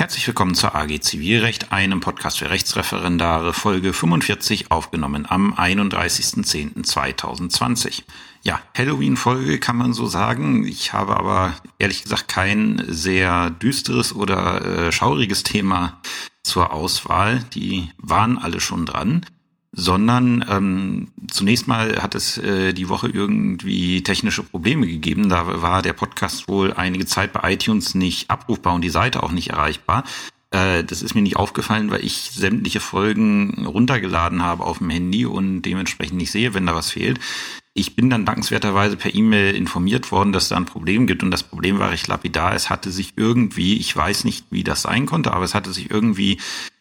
Herzlich willkommen zur AG Zivilrecht, einem Podcast für Rechtsreferendare, Folge 45, aufgenommen am 31.10.2020. Ja, Halloween-Folge kann man so sagen. Ich habe aber ehrlich gesagt kein sehr düsteres oder äh, schauriges Thema zur Auswahl. Die waren alle schon dran sondern ähm, zunächst mal hat es äh, die Woche irgendwie technische Probleme gegeben. Da war der Podcast wohl einige Zeit bei iTunes nicht abrufbar und die Seite auch nicht erreichbar. Äh, das ist mir nicht aufgefallen, weil ich sämtliche Folgen runtergeladen habe auf dem Handy und dementsprechend nicht sehe, wenn da was fehlt. Ich bin dann dankenswerterweise per E-Mail informiert worden, dass da ein Problem gibt und das Problem war recht lapidar. Es hatte sich irgendwie, ich weiß nicht, wie das sein konnte, aber es hatte sich irgendwie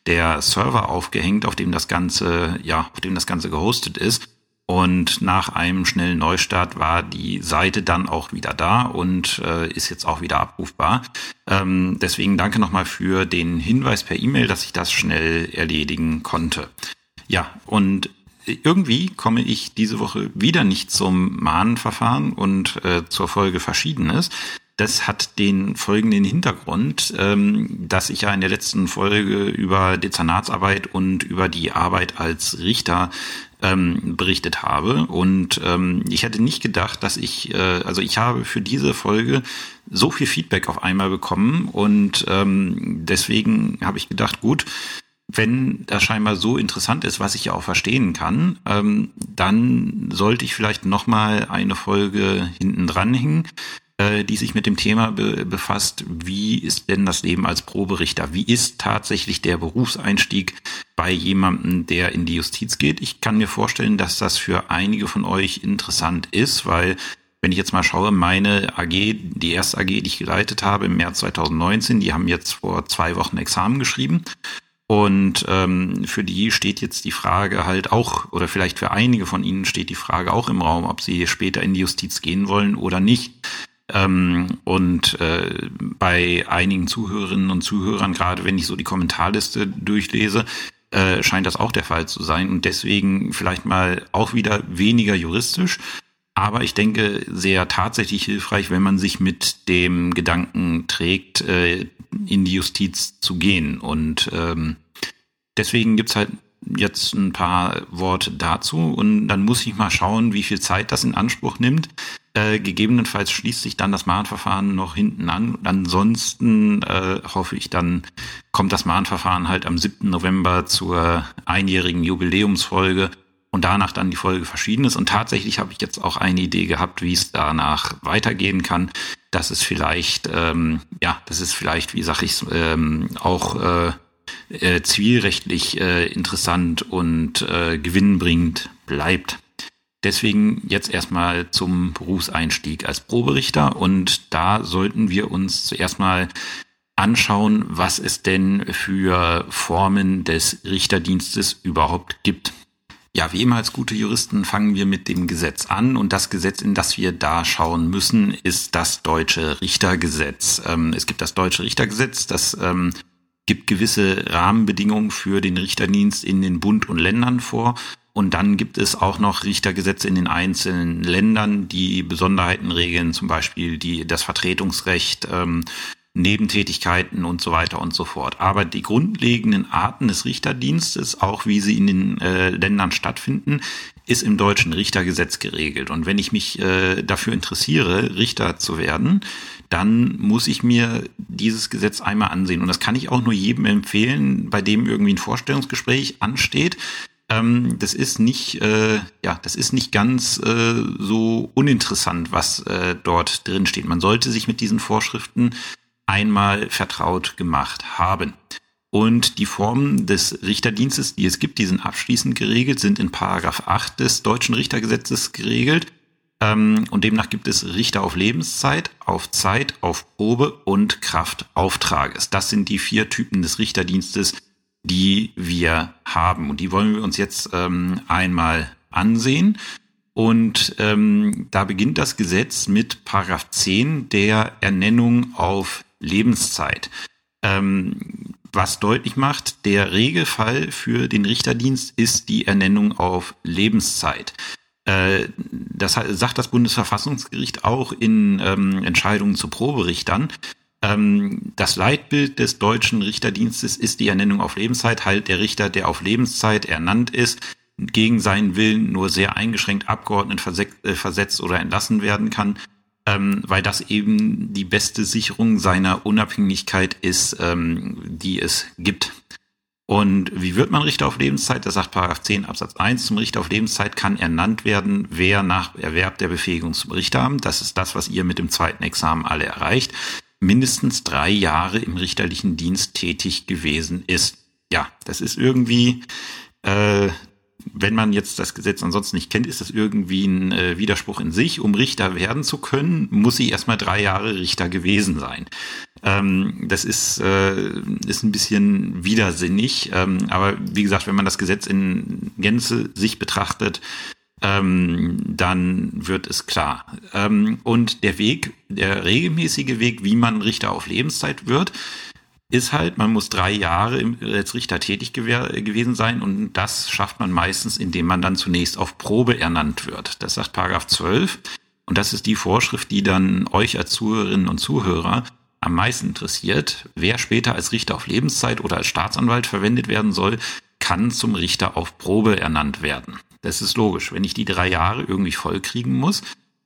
der Server aufgehängt, auf dem das Ganze, ja, auf dem das Ganze gehostet ist. Und nach einem schnellen Neustart war die Seite dann auch wieder da und äh, ist jetzt auch wieder abrufbar. Ähm, deswegen danke nochmal für den Hinweis per E-Mail, dass ich das schnell erledigen konnte. Ja, und irgendwie komme ich diese Woche wieder nicht zum Mahnverfahren und äh, zur Folge Verschiedenes. Das hat den folgenden Hintergrund, ähm, dass ich ja in der letzten Folge über Dezernatsarbeit und über die Arbeit als Richter ähm, berichtet habe. Und ähm, ich hätte nicht gedacht, dass ich, äh, also ich habe für diese Folge so viel Feedback auf einmal bekommen und ähm, deswegen habe ich gedacht, gut, wenn das scheinbar so interessant ist, was ich ja auch verstehen kann, ähm, dann sollte ich vielleicht noch mal eine Folge hinten dranhängen, äh, die sich mit dem Thema be befasst, wie ist denn das Leben als Proberichter? Wie ist tatsächlich der Berufseinstieg bei jemandem, der in die Justiz geht? Ich kann mir vorstellen, dass das für einige von euch interessant ist, weil wenn ich jetzt mal schaue, meine AG, die erste AG, die ich geleitet habe im März 2019, die haben jetzt vor zwei Wochen Examen geschrieben. Und ähm, für die steht jetzt die Frage halt auch, oder vielleicht für einige von ihnen steht die Frage auch im Raum, ob sie später in die Justiz gehen wollen oder nicht. Ähm, und äh, bei einigen Zuhörerinnen und Zuhörern, gerade wenn ich so die Kommentarliste durchlese, äh, scheint das auch der Fall zu sein. Und deswegen vielleicht mal auch wieder weniger juristisch, aber ich denke sehr tatsächlich hilfreich, wenn man sich mit dem Gedanken trägt, äh, in die Justiz zu gehen. Und ähm, deswegen gibt's halt jetzt ein paar Worte dazu und dann muss ich mal schauen, wie viel Zeit das in Anspruch nimmt. Äh, gegebenenfalls schließt sich dann das Mahnverfahren noch hinten an. Ansonsten äh, hoffe ich, dann kommt das Mahnverfahren halt am 7. November zur einjährigen Jubiläumsfolge und danach dann die Folge Verschiedenes. Und tatsächlich habe ich jetzt auch eine Idee gehabt, wie es danach weitergehen kann. Das ist vielleicht, ähm, ja, das ist vielleicht, wie sag ich ähm, auch äh, äh, zivilrechtlich äh, interessant und äh, gewinnbringend bleibt. Deswegen jetzt erstmal zum Berufseinstieg als Proberichter und da sollten wir uns zuerst mal anschauen, was es denn für Formen des Richterdienstes überhaupt gibt. Ja, wie immer als gute Juristen fangen wir mit dem Gesetz an und das Gesetz, in das wir da schauen müssen, ist das deutsche Richtergesetz. Ähm, es gibt das deutsche Richtergesetz, das ähm, gibt gewisse Rahmenbedingungen für den Richterdienst in den Bund und Ländern vor und dann gibt es auch noch Richtergesetze in den einzelnen Ländern, die Besonderheiten regeln, zum Beispiel die, das Vertretungsrecht, ähm, Nebentätigkeiten und so weiter und so fort. Aber die grundlegenden Arten des Richterdienstes, auch wie sie in den äh, Ländern stattfinden, ist im deutschen Richtergesetz geregelt. Und wenn ich mich äh, dafür interessiere, Richter zu werden, dann muss ich mir dieses Gesetz einmal ansehen. Und das kann ich auch nur jedem empfehlen, bei dem irgendwie ein Vorstellungsgespräch ansteht, ähm, das ist nicht, äh, ja, das ist nicht ganz äh, so uninteressant, was äh, dort drin steht. Man sollte sich mit diesen Vorschriften einmal vertraut gemacht haben. Und die Formen des Richterdienstes, die es gibt, die sind abschließend geregelt, sind in Paragraph 8 des deutschen Richtergesetzes geregelt. Ähm, und demnach gibt es Richter auf Lebenszeit, auf Zeit, auf Probe und Kraft Auftrages. Das sind die vier Typen des Richterdienstes, die wir haben. Und die wollen wir uns jetzt ähm, einmal ansehen. Und ähm, da beginnt das Gesetz mit Paragraph 10 der Ernennung auf Lebenszeit. Ähm, was deutlich macht, der Regelfall für den Richterdienst ist die Ernennung auf Lebenszeit. Äh, das sagt das Bundesverfassungsgericht auch in ähm, Entscheidungen zu Proberichtern. Ähm, das Leitbild des deutschen Richterdienstes ist die Ernennung auf Lebenszeit, halt der Richter, der auf Lebenszeit ernannt ist, gegen seinen Willen nur sehr eingeschränkt abgeordnet äh, versetzt oder entlassen werden kann, ähm, weil das eben die beste Sicherung seiner Unabhängigkeit ist, ähm, die es gibt. Und wie wird man Richter auf Lebenszeit? Das sagt Paragraph 10 Absatz 1. Zum Richter auf Lebenszeit kann ernannt werden, wer nach Erwerb der Befähigung zum Richter haben. Das ist das, was ihr mit dem zweiten Examen alle erreicht. Mindestens drei Jahre im richterlichen Dienst tätig gewesen ist. Ja, das ist irgendwie äh, wenn man jetzt das Gesetz ansonsten nicht kennt, ist das irgendwie ein äh, Widerspruch in sich. Um Richter werden zu können, muss sie erstmal drei Jahre Richter gewesen sein. Ähm, das ist, äh, ist ein bisschen widersinnig. Ähm, aber wie gesagt, wenn man das Gesetz in Gänze sich betrachtet, ähm, dann wird es klar. Ähm, und der Weg, der regelmäßige Weg, wie man Richter auf Lebenszeit wird, ist halt, man muss drei Jahre als Richter tätig gewesen sein und das schafft man meistens, indem man dann zunächst auf Probe ernannt wird. Das sagt Paragraph 12 und das ist die Vorschrift, die dann euch als Zuhörerinnen und Zuhörer am meisten interessiert. Wer später als Richter auf Lebenszeit oder als Staatsanwalt verwendet werden soll, kann zum Richter auf Probe ernannt werden. Das ist logisch. Wenn ich die drei Jahre irgendwie vollkriegen muss,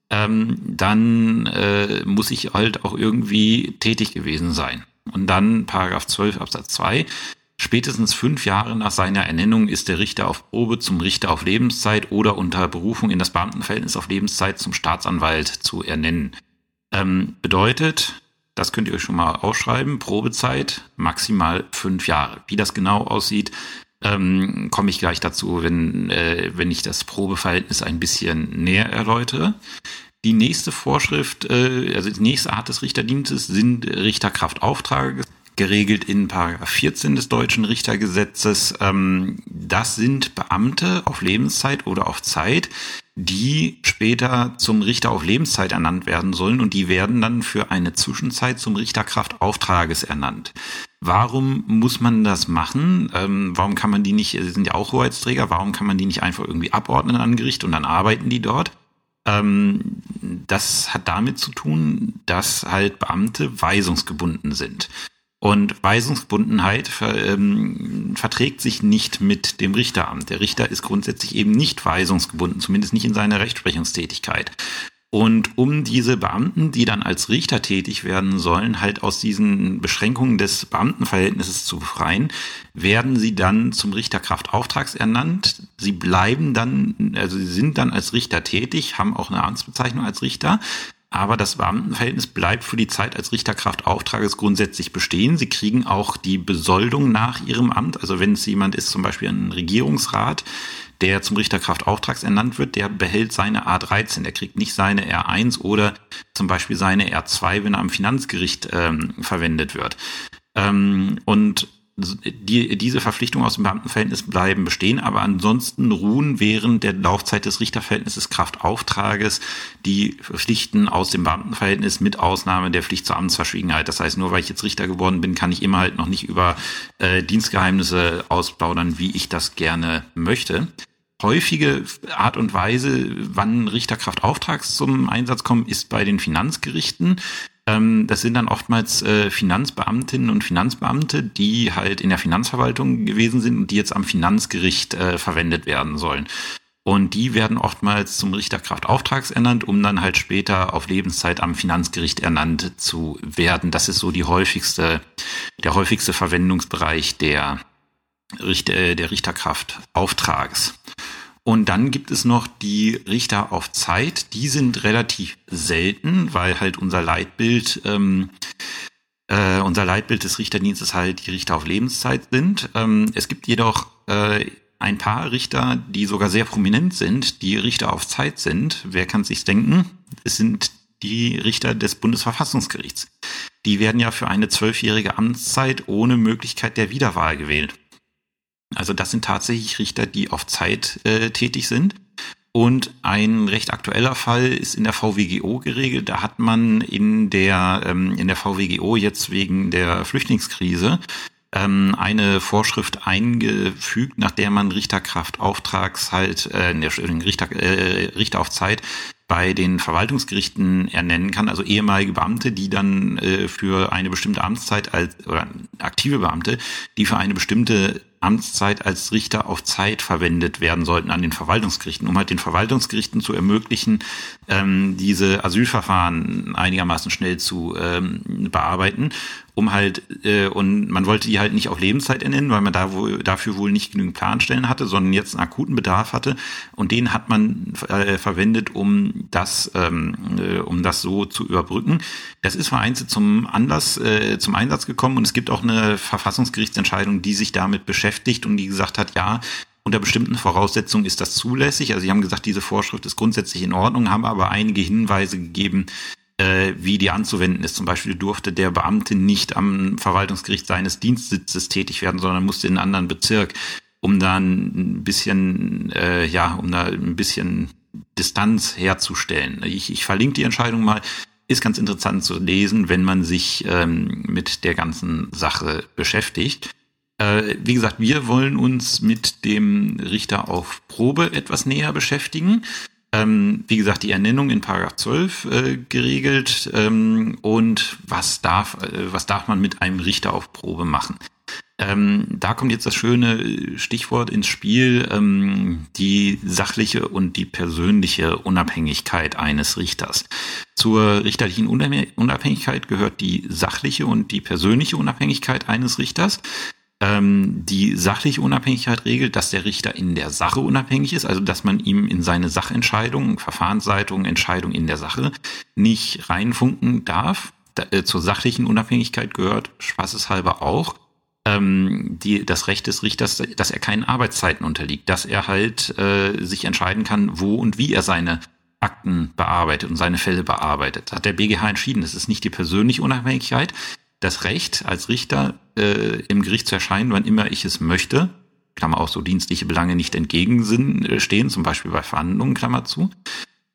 ähm, dann äh, muss ich halt auch irgendwie tätig gewesen sein. Und dann Paragraph 12 Absatz 2. Spätestens fünf Jahre nach seiner Ernennung ist der Richter auf Probe zum Richter auf Lebenszeit oder unter Berufung in das Beamtenverhältnis auf Lebenszeit zum Staatsanwalt zu ernennen. Ähm, bedeutet, das könnt ihr euch schon mal ausschreiben, Probezeit maximal fünf Jahre. Wie das genau aussieht, ähm, komme ich gleich dazu, wenn, äh, wenn ich das Probeverhältnis ein bisschen näher erläutere. Die nächste Vorschrift, äh, also die nächste Art des Richterdienstes sind Richterkraftaufträge, geregelt in Paragraph 14 des deutschen Richtergesetzes. Ähm, das sind Beamte auf Lebenszeit oder auf Zeit, die später zum Richter auf Lebenszeit ernannt werden sollen und die werden dann für eine Zwischenzeit zum Richterkraftauftrages ernannt. Warum muss man das machen? Ähm, warum kann man die nicht, sie sind ja auch Hoheitsträger, warum kann man die nicht einfach irgendwie abordnen an Gericht und dann arbeiten die dort? Ähm, das hat damit zu tun, dass halt Beamte weisungsgebunden sind. Und Weisungsgebundenheit ver, ähm, verträgt sich nicht mit dem Richteramt. Der Richter ist grundsätzlich eben nicht weisungsgebunden, zumindest nicht in seiner Rechtsprechungstätigkeit. Und um diese Beamten, die dann als Richter tätig werden sollen, halt aus diesen Beschränkungen des Beamtenverhältnisses zu befreien, werden sie dann zum Richterkraftauftrags ernannt. Sie bleiben dann, also sie sind dann als Richter tätig, haben auch eine Amtsbezeichnung als Richter, aber das Beamtenverhältnis bleibt für die Zeit als Richterkraftauftrages grundsätzlich bestehen. Sie kriegen auch die Besoldung nach ihrem Amt. Also wenn es jemand ist, zum Beispiel ein Regierungsrat, der zum Richterkraftauftrags ernannt wird, der behält seine A13. Der kriegt nicht seine R1 oder zum Beispiel seine R2, wenn er am Finanzgericht ähm, verwendet wird. Ähm, und die, diese Verpflichtungen aus dem Beamtenverhältnis bleiben bestehen, aber ansonsten ruhen während der Laufzeit des Richterverhältnisses Kraftauftrages die Pflichten aus dem Beamtenverhältnis mit Ausnahme der Pflicht zur Amtsverschwiegenheit. Das heißt, nur weil ich jetzt Richter geworden bin, kann ich immer halt noch nicht über äh, Dienstgeheimnisse ausplaudern, wie ich das gerne möchte häufige Art und Weise, wann Richterkraftauftrags zum Einsatz kommen, ist bei den Finanzgerichten. Ähm, das sind dann oftmals äh, Finanzbeamtinnen und Finanzbeamte, die halt in der Finanzverwaltung gewesen sind und die jetzt am Finanzgericht äh, verwendet werden sollen. Und die werden oftmals zum Richterkraftauftrags ernannt, um dann halt später auf Lebenszeit am Finanzgericht ernannt zu werden. Das ist so die häufigste, der häufigste Verwendungsbereich der, Richter, äh, der Richterkraftauftrags. Und dann gibt es noch die Richter auf Zeit. Die sind relativ selten, weil halt unser Leitbild, ähm, äh, unser Leitbild des Richterdienstes halt die Richter auf Lebenszeit sind. Ähm, es gibt jedoch äh, ein paar Richter, die sogar sehr prominent sind, die Richter auf Zeit sind. Wer kann sich's denken? Es sind die Richter des Bundesverfassungsgerichts. Die werden ja für eine zwölfjährige Amtszeit ohne Möglichkeit der Wiederwahl gewählt. Also das sind tatsächlich Richter, die auf Zeit äh, tätig sind. Und ein recht aktueller Fall ist in der VWGO geregelt. Da hat man in der, ähm, in der VWGO jetzt wegen der Flüchtlingskrise ähm, eine Vorschrift eingefügt, nach der man Richterkraftauftrags halt, äh, Richter, äh, Richter auf Zeit bei den Verwaltungsgerichten ernennen kann, also ehemalige Beamte, die dann äh, für eine bestimmte Amtszeit als oder aktive Beamte, die für eine bestimmte Amtszeit als Richter auf Zeit verwendet werden sollten an den Verwaltungsgerichten, um halt den Verwaltungsgerichten zu ermöglichen, ähm, diese Asylverfahren einigermaßen schnell zu ähm, bearbeiten um halt, äh, und man wollte die halt nicht auf Lebenszeit ernennen, weil man da wohl, dafür wohl nicht genügend Planstellen hatte, sondern jetzt einen akuten Bedarf hatte. Und den hat man äh, verwendet, um das, ähm, äh, um das so zu überbrücken. Das ist vereinzelt zum Anlass, äh, zum Einsatz gekommen und es gibt auch eine Verfassungsgerichtsentscheidung, die sich damit beschäftigt und die gesagt hat, ja, unter bestimmten Voraussetzungen ist das zulässig. Also sie haben gesagt, diese Vorschrift ist grundsätzlich in Ordnung, haben aber einige Hinweise gegeben, äh, wie die anzuwenden ist. Zum Beispiel durfte der Beamte nicht am Verwaltungsgericht seines Dienstsitzes tätig werden, sondern musste in einen anderen Bezirk, um da ein bisschen, äh, ja, um da ein bisschen Distanz herzustellen. Ich, ich verlinke die Entscheidung mal. Ist ganz interessant zu lesen, wenn man sich ähm, mit der ganzen Sache beschäftigt. Äh, wie gesagt, wir wollen uns mit dem Richter auf Probe etwas näher beschäftigen ähm, wie gesagt, die Ernennung in Paragraph 12 äh, geregelt ähm, und was darf, äh, was darf man mit einem Richter auf Probe machen. Ähm, da kommt jetzt das schöne Stichwort ins Spiel, ähm, die sachliche und die persönliche Unabhängigkeit eines Richters. Zur richterlichen Unabhängigkeit gehört die sachliche und die persönliche Unabhängigkeit eines Richters ähm, die sachliche Unabhängigkeit regelt, dass der Richter in der Sache unabhängig ist, also dass man ihm in seine Sachentscheidungen, Verfahrensleitung, Entscheidung in der Sache nicht reinfunken darf. Da, äh, zur sachlichen Unabhängigkeit gehört spaßeshalber auch ähm, die, das Recht des Richters, dass er keinen Arbeitszeiten unterliegt, dass er halt äh, sich entscheiden kann, wo und wie er seine Akten bearbeitet und seine Fälle bearbeitet. Hat der BGH entschieden. Das ist nicht die persönliche Unabhängigkeit, das Recht als Richter äh, im Gericht zu erscheinen, wann immer ich es möchte. Klammer auch so dienstliche Belange nicht entgegenstehen, zum Beispiel bei Verhandlungen, Klammer zu.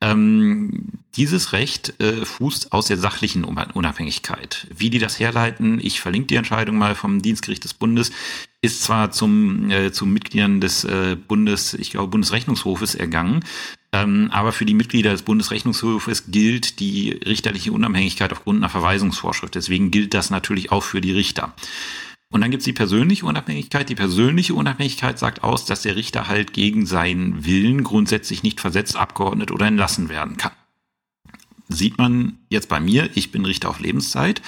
Ähm, dieses Recht äh, fußt aus der sachlichen Unabhängigkeit. Wie die das herleiten, ich verlinke die Entscheidung mal vom Dienstgericht des Bundes, ist zwar zum, äh, zum Mitgliedern des äh, Bundes, ich glaube, Bundesrechnungshofes ergangen, ähm, aber für die Mitglieder des Bundesrechnungshofes gilt die richterliche Unabhängigkeit aufgrund einer Verweisungsvorschrift. Deswegen gilt das natürlich auch für die Richter. Und dann gibt es die persönliche Unabhängigkeit. Die persönliche Unabhängigkeit sagt aus, dass der Richter halt gegen seinen Willen grundsätzlich nicht versetzt, abgeordnet oder entlassen werden kann. Sieht man jetzt bei mir, ich bin Richter auf Lebenszeit.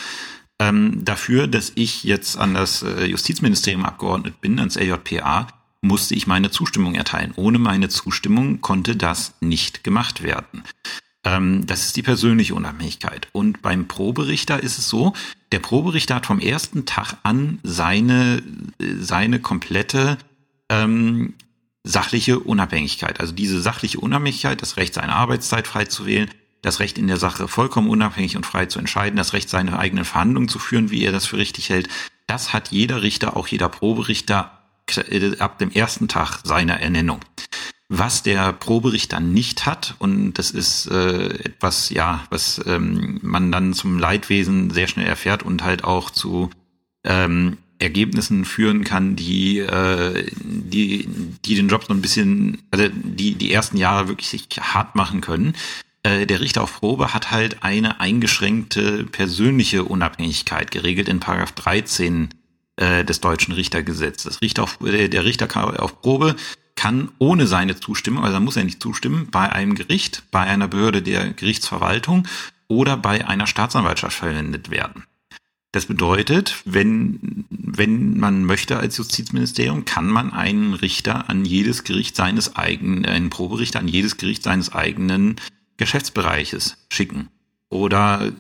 Ähm, dafür, dass ich jetzt an das äh, Justizministerium abgeordnet bin, ans LJPA, musste ich meine Zustimmung erteilen. Ohne meine Zustimmung konnte das nicht gemacht werden. Ähm, das ist die persönliche Unabhängigkeit. Und beim Proberichter ist es so, der Proberichter hat vom ersten Tag an seine, seine komplette ähm, sachliche Unabhängigkeit. Also diese sachliche Unabhängigkeit, das Recht, seine Arbeitszeit frei zu wählen, das Recht in der Sache vollkommen unabhängig und frei zu entscheiden, das Recht, seine eigenen Verhandlungen zu führen, wie er das für richtig hält, das hat jeder Richter, auch jeder Proberichter ab dem ersten Tag seiner Ernennung. Was der Proberichter nicht hat, und das ist äh, etwas, ja, was ähm, man dann zum Leidwesen sehr schnell erfährt und halt auch zu ähm, Ergebnissen führen kann, die, äh, die, die den Job so ein bisschen, also die die ersten Jahre wirklich hart machen können. Äh, der Richter auf Probe hat halt eine eingeschränkte persönliche Unabhängigkeit geregelt in Paragraph 13 äh, des deutschen Richtergesetzes. Richter auf, äh, der Richter auf Probe kann ohne seine Zustimmung, also da muss er nicht zustimmen, bei einem Gericht, bei einer Behörde der Gerichtsverwaltung oder bei einer Staatsanwaltschaft verwendet werden. Das bedeutet, wenn, wenn man möchte als Justizministerium, kann man einen Richter an jedes Gericht seines eigenen, einen Proberichter an jedes Gericht seines eigenen Geschäftsbereiches schicken oder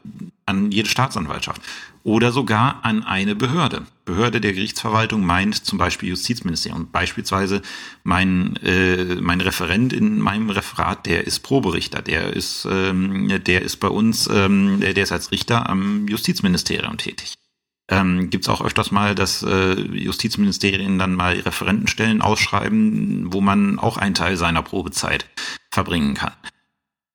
an jede Staatsanwaltschaft oder sogar an eine Behörde. Behörde der Gerichtsverwaltung meint zum Beispiel Justizministerium. Beispielsweise mein, äh, mein Referent in meinem Referat, der ist Proberichter, der ist, ähm, der ist bei uns, ähm, der ist als Richter am Justizministerium tätig. Ähm, Gibt es auch öfters mal, dass äh, Justizministerien dann mal Referentenstellen ausschreiben, wo man auch einen Teil seiner Probezeit verbringen kann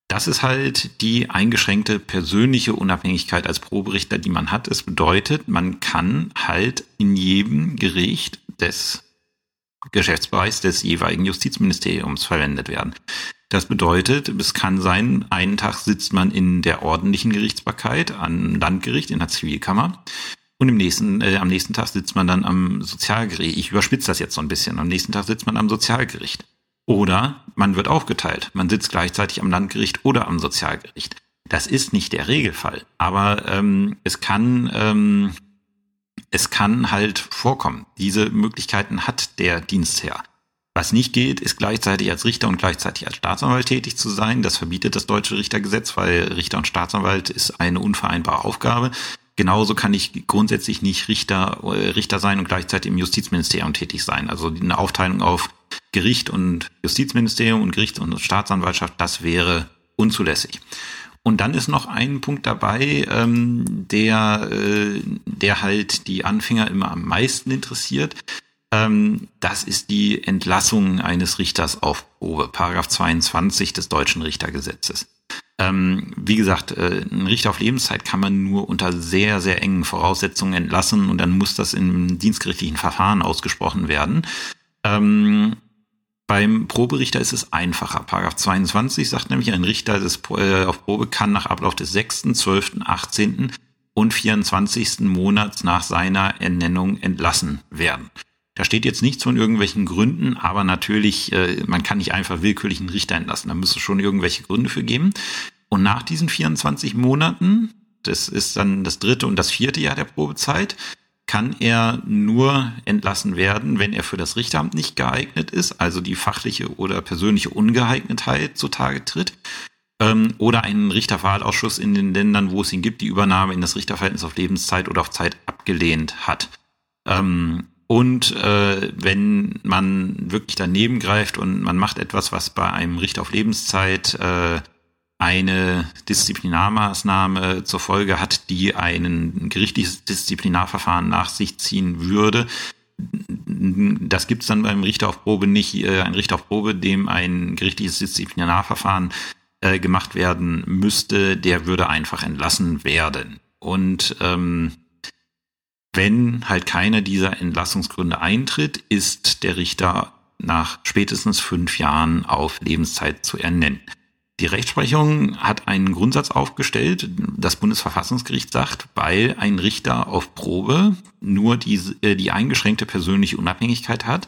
das ist halt die eingeschränkte persönliche Unabhängigkeit als Proberichter, die man hat. Es bedeutet, man kann halt in jedem Gericht des Geschäftsbereichs des jeweiligen Justizministeriums verwendet werden. Das bedeutet, es kann sein, einen Tag sitzt man in der ordentlichen Gerichtsbarkeit am Landgericht in der Zivilkammer und im nächsten, äh, am nächsten Tag sitzt man dann am Sozialgericht. Ich überspitze das jetzt so ein bisschen. Am nächsten Tag sitzt man am Sozialgericht. Oder man wird aufgeteilt. Man sitzt gleichzeitig am Landgericht oder am Sozialgericht. Das ist nicht der Regelfall, aber ähm, es kann ähm, es kann halt vorkommen. Diese Möglichkeiten hat der Dienstherr. Was nicht geht, ist gleichzeitig als Richter und gleichzeitig als Staatsanwalt tätig zu sein. Das verbietet das deutsche Richtergesetz, weil Richter und Staatsanwalt ist eine unvereinbare Aufgabe. Genauso kann ich grundsätzlich nicht Richter, äh, Richter sein und gleichzeitig im Justizministerium tätig sein. Also eine Aufteilung auf Gericht und Justizministerium und Gericht und Staatsanwaltschaft, das wäre unzulässig. Und dann ist noch ein Punkt dabei, ähm, der, äh, der halt die Anfänger immer am meisten interessiert. Ähm, das ist die Entlassung eines Richters auf Probe, Paragraph 22 des deutschen Richtergesetzes. Ähm, wie gesagt, äh, ein Richter auf Lebenszeit kann man nur unter sehr, sehr engen Voraussetzungen entlassen und dann muss das im dienstgerichtlichen Verfahren ausgesprochen werden. Ähm, beim Proberichter ist es einfacher. Paragraph 22 sagt nämlich, ein Richter des, äh, auf Probe kann nach Ablauf des 6., 12., 18. und 24. Monats nach seiner Ernennung entlassen werden. Da steht jetzt nichts von irgendwelchen Gründen, aber natürlich, äh, man kann nicht einfach willkürlich einen Richter entlassen. Da müsste es schon irgendwelche Gründe für geben. Und nach diesen 24 Monaten, das ist dann das dritte und das vierte Jahr der Probezeit, kann er nur entlassen werden, wenn er für das Richteramt nicht geeignet ist, also die fachliche oder persönliche Ungeeignetheit zutage tritt, ähm, oder einen Richterwahlausschuss in den Ländern, wo es ihn gibt, die Übernahme in das Richterverhältnis auf Lebenszeit oder auf Zeit abgelehnt hat. Ähm, und äh, wenn man wirklich daneben greift und man macht etwas, was bei einem Richter auf Lebenszeit äh, eine Disziplinarmaßnahme zur Folge hat, die ein gerichtliches Disziplinarverfahren nach sich ziehen würde, das gibt's dann beim Richter auf Probe nicht. Äh, ein Richter auf Probe, dem ein gerichtliches Disziplinarverfahren äh, gemacht werden müsste, der würde einfach entlassen werden. Und ähm, wenn halt keiner dieser Entlassungsgründe eintritt, ist der Richter nach spätestens fünf Jahren auf Lebenszeit zu ernennen. Die Rechtsprechung hat einen Grundsatz aufgestellt, das Bundesverfassungsgericht sagt, weil ein Richter auf Probe nur die, äh, die eingeschränkte persönliche Unabhängigkeit hat,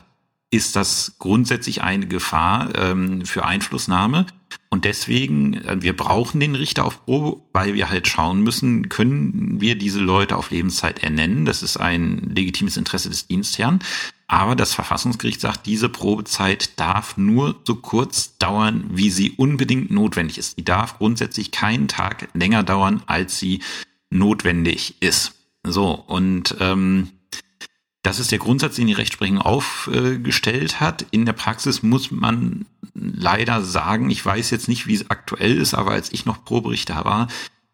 ist das grundsätzlich eine Gefahr ähm, für Einflussnahme. Und deswegen, äh, wir brauchen den Richter auf Probe, weil wir halt schauen müssen, können wir diese Leute auf Lebenszeit ernennen. Das ist ein legitimes Interesse des Dienstherrn. Aber das Verfassungsgericht sagt, diese Probezeit darf nur so kurz dauern, wie sie unbedingt notwendig ist. Die darf grundsätzlich keinen Tag länger dauern, als sie notwendig ist. So, und ähm, das ist der Grundsatz, den die Rechtsprechung aufgestellt hat. In der Praxis muss man leider sagen, ich weiß jetzt nicht, wie es aktuell ist, aber als ich noch Proberichter war,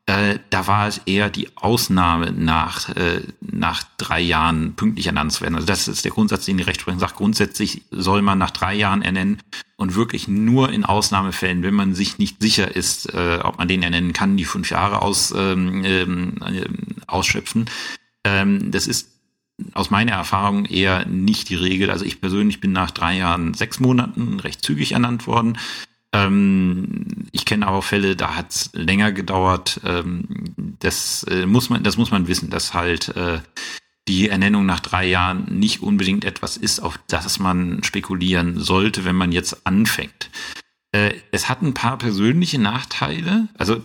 äh, da war es eher die Ausnahme nach, äh, nach drei Jahren pünktlich ernannt zu werden. Also das ist der Grundsatz, den die Rechtsprechung sagt. Grundsätzlich soll man nach drei Jahren ernennen und wirklich nur in Ausnahmefällen, wenn man sich nicht sicher ist, äh, ob man den ernennen kann, die fünf Jahre aus, ähm, ähm, äh, ausschöpfen. Ähm, das ist aus meiner Erfahrung eher nicht die Regel. Also ich persönlich bin nach drei Jahren, sechs Monaten recht zügig ernannt worden. Ähm, ich kenne aber Fälle, da hat es länger gedauert. Ähm, das äh, muss man, das muss man wissen, dass halt äh, die Ernennung nach drei Jahren nicht unbedingt etwas ist, auf das man spekulieren sollte, wenn man jetzt anfängt. Äh, es hat ein paar persönliche Nachteile. Also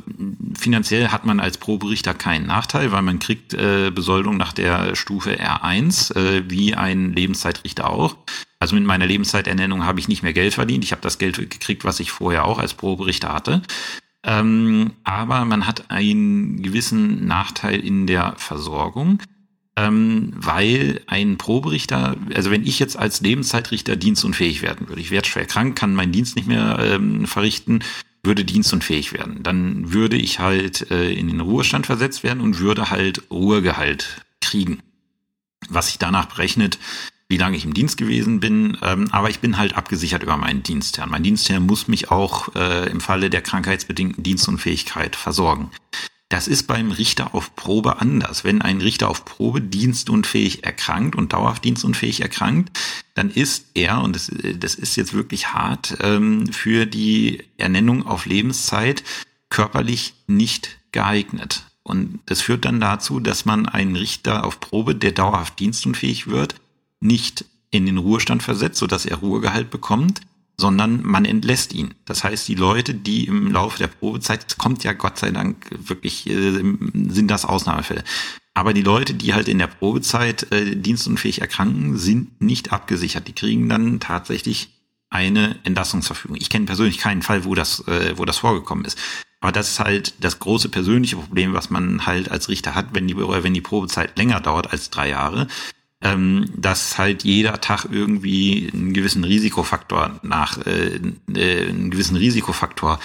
finanziell hat man als Proberichter keinen Nachteil, weil man kriegt äh, Besoldung nach der Stufe R1, äh, wie ein Lebenszeitrichter auch. Also mit meiner Lebenszeiternennung habe ich nicht mehr Geld verdient. Ich habe das Geld gekriegt, was ich vorher auch als Proberichter hatte. Ähm, aber man hat einen gewissen Nachteil in der Versorgung ähm, weil ein Proberichter, also wenn ich jetzt als Lebenszeitrichter dienstunfähig werden würde, ich werde schwer krank, kann meinen Dienst nicht mehr ähm, verrichten, würde dienstunfähig werden, dann würde ich halt äh, in den Ruhestand versetzt werden und würde halt Ruhegehalt kriegen, was sich danach berechnet, wie lange ich im Dienst gewesen bin, ähm, aber ich bin halt abgesichert über meinen Dienstherrn. Mein Dienstherr muss mich auch äh, im Falle der krankheitsbedingten Dienstunfähigkeit versorgen. Das ist beim Richter auf Probe anders. Wenn ein Richter auf Probe dienstunfähig erkrankt und dauerhaft dienstunfähig erkrankt, dann ist er, und das, das ist jetzt wirklich hart, ähm, für die Ernennung auf Lebenszeit körperlich nicht geeignet. Und das führt dann dazu, dass man einen Richter auf Probe, der dauerhaft dienstunfähig wird, nicht in den Ruhestand versetzt, sodass er Ruhegehalt bekommt, sondern man entlässt ihn. Das heißt, die Leute, die im Laufe der Probezeit, kommt ja Gott sei Dank wirklich, äh, sind das Ausnahmefälle. Aber die Leute, die halt in der Probezeit äh, dienstunfähig erkranken, sind nicht abgesichert. Die kriegen dann tatsächlich eine Entlassungsverfügung. Ich kenne persönlich keinen Fall, wo das, äh, wo das vorgekommen ist. Aber das ist halt das große persönliche Problem, was man halt als Richter hat, wenn die, wenn die Probezeit länger dauert als drei Jahre, ähm, dass halt jeder Tag irgendwie einen gewissen Risikofaktor nach, äh, äh, einen gewissen Risikofaktor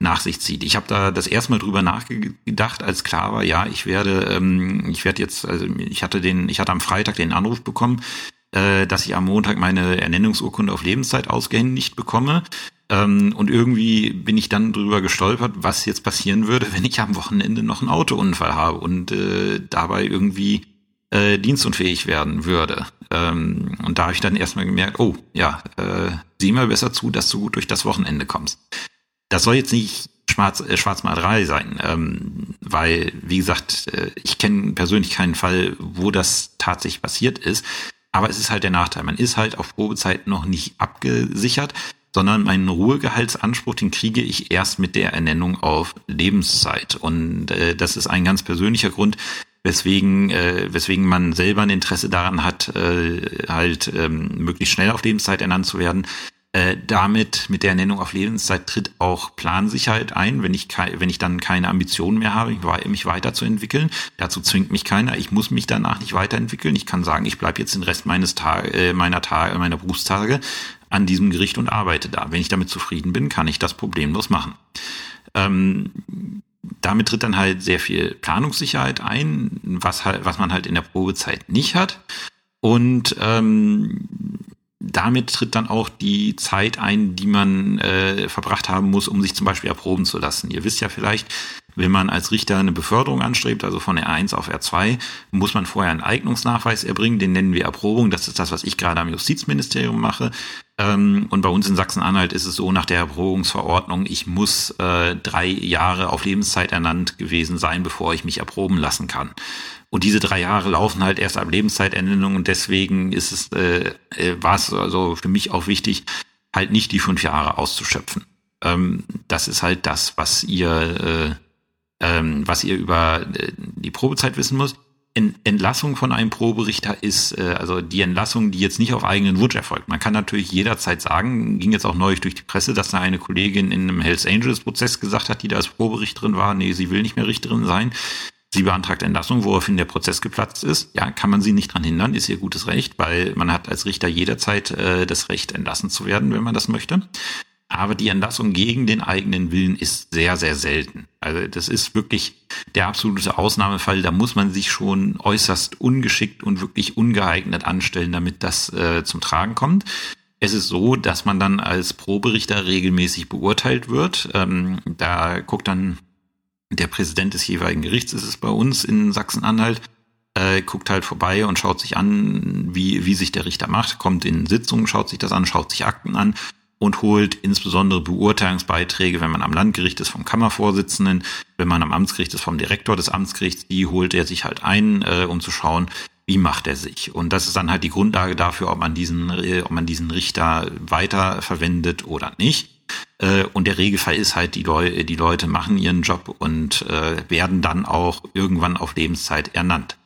nach sich zieht. Ich habe da das erste Mal drüber nachgedacht, als klar war, ja, ich werde, ähm, ich werde jetzt, also ich hatte den, ich hatte am Freitag den Anruf bekommen, äh, dass ich am Montag meine Ernennungsurkunde auf Lebenszeit ausgehändigt bekomme. Ähm, und irgendwie bin ich dann drüber gestolpert, was jetzt passieren würde, wenn ich am Wochenende noch einen Autounfall habe und äh, dabei irgendwie äh, dienstunfähig werden würde. Ähm, und da habe ich dann erstmal gemerkt, oh ja, äh, sieh mal besser zu, dass du gut durch das Wochenende kommst. Das soll jetzt nicht Schwarz, äh, Schwarzmalerei sein, ähm, weil, wie gesagt, äh, ich kenne persönlich keinen Fall, wo das tatsächlich passiert ist. Aber es ist halt der Nachteil. Man ist halt auf Probezeit noch nicht abgesichert, sondern meinen Ruhegehaltsanspruch, den kriege ich erst mit der Ernennung auf Lebenszeit. Und äh, das ist ein ganz persönlicher Grund, weswegen, äh, weswegen man selber ein Interesse daran hat, äh, halt ähm, möglichst schnell auf Lebenszeit ernannt zu werden. Äh, damit, mit der Ernennung auf Lebenszeit, tritt auch Plansicherheit ein, wenn ich, wenn ich dann keine Ambitionen mehr habe, mich weiterzuentwickeln. Dazu zwingt mich keiner. Ich muss mich danach nicht weiterentwickeln. Ich kann sagen, ich bleibe jetzt den Rest meines Tag, äh, meiner Tage, meiner Berufstage an diesem Gericht und arbeite da. Wenn ich damit zufrieden bin, kann ich das problemlos machen. Ähm, damit tritt dann halt sehr viel Planungssicherheit ein, was halt, was man halt in der Probezeit nicht hat. Und ähm, damit tritt dann auch die Zeit ein, die man äh, verbracht haben muss, um sich zum Beispiel erproben zu lassen. Ihr wisst ja vielleicht, wenn man als Richter eine Beförderung anstrebt, also von R1 auf R2, muss man vorher einen Eignungsnachweis erbringen, den nennen wir Erprobung. Das ist das, was ich gerade am Justizministerium mache. Ähm, und bei uns in Sachsen-Anhalt ist es so nach der Erprobungsverordnung, ich muss äh, drei Jahre auf Lebenszeit ernannt gewesen sein, bevor ich mich erproben lassen kann. Und diese drei Jahre laufen halt erst ab Lebenszeiternennung und deswegen ist es, äh, äh, war es also für mich auch wichtig, halt nicht die fünf Jahre auszuschöpfen. Ähm, das ist halt das, was ihr, äh, ähm, was ihr über äh, die Probezeit wissen müsst. Entlassung von einem Proberichter ist äh, also die Entlassung, die jetzt nicht auf eigenen Wunsch erfolgt. Man kann natürlich jederzeit sagen, ging jetzt auch neulich durch die Presse, dass da eine Kollegin in einem Hells Angels Prozess gesagt hat, die da als Proberichterin war, nee, sie will nicht mehr Richterin sein. Sie beantragt Entlassung, woraufhin der Prozess geplatzt ist. Ja, kann man sie nicht dran hindern, ist ihr gutes Recht, weil man hat als Richter jederzeit äh, das Recht, entlassen zu werden, wenn man das möchte. Aber die Entlassung gegen den eigenen Willen ist sehr, sehr selten. Also das ist wirklich der absolute Ausnahmefall. Da muss man sich schon äußerst ungeschickt und wirklich ungeeignet anstellen, damit das äh, zum Tragen kommt. Es ist so, dass man dann als Proberichter regelmäßig beurteilt wird. Ähm, da guckt dann der Präsident des jeweiligen Gerichts, ist es bei uns in Sachsen-Anhalt, äh, guckt halt vorbei und schaut sich an, wie, wie sich der Richter macht, kommt in Sitzungen, schaut sich das an, schaut sich Akten an und holt insbesondere Beurteilungsbeiträge, wenn man am Landgericht ist vom Kammervorsitzenden, wenn man am Amtsgericht ist vom Direktor des Amtsgerichts, die holt er sich halt ein, äh, um zu schauen, wie macht er sich. Und das ist dann halt die Grundlage dafür, ob man diesen, äh, ob man diesen Richter weiter verwendet oder nicht. Äh, und der Regelfall ist halt, die, Leu die Leute machen ihren Job und äh, werden dann auch irgendwann auf Lebenszeit ernannt.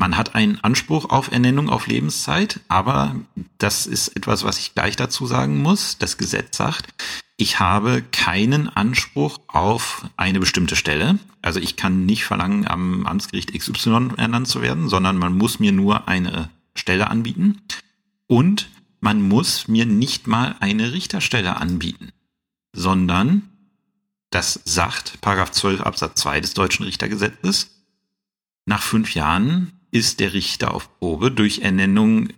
Man hat einen Anspruch auf Ernennung auf Lebenszeit, aber das ist etwas, was ich gleich dazu sagen muss. Das Gesetz sagt, ich habe keinen Anspruch auf eine bestimmte Stelle. Also ich kann nicht verlangen, am Amtsgericht XY ernannt zu werden, sondern man muss mir nur eine Stelle anbieten. Und man muss mir nicht mal eine Richterstelle anbieten, sondern das sagt Paragraph 12 Absatz 2 des deutschen Richtergesetzes. Nach fünf Jahren ist der Richter auf Probe durch Ernennung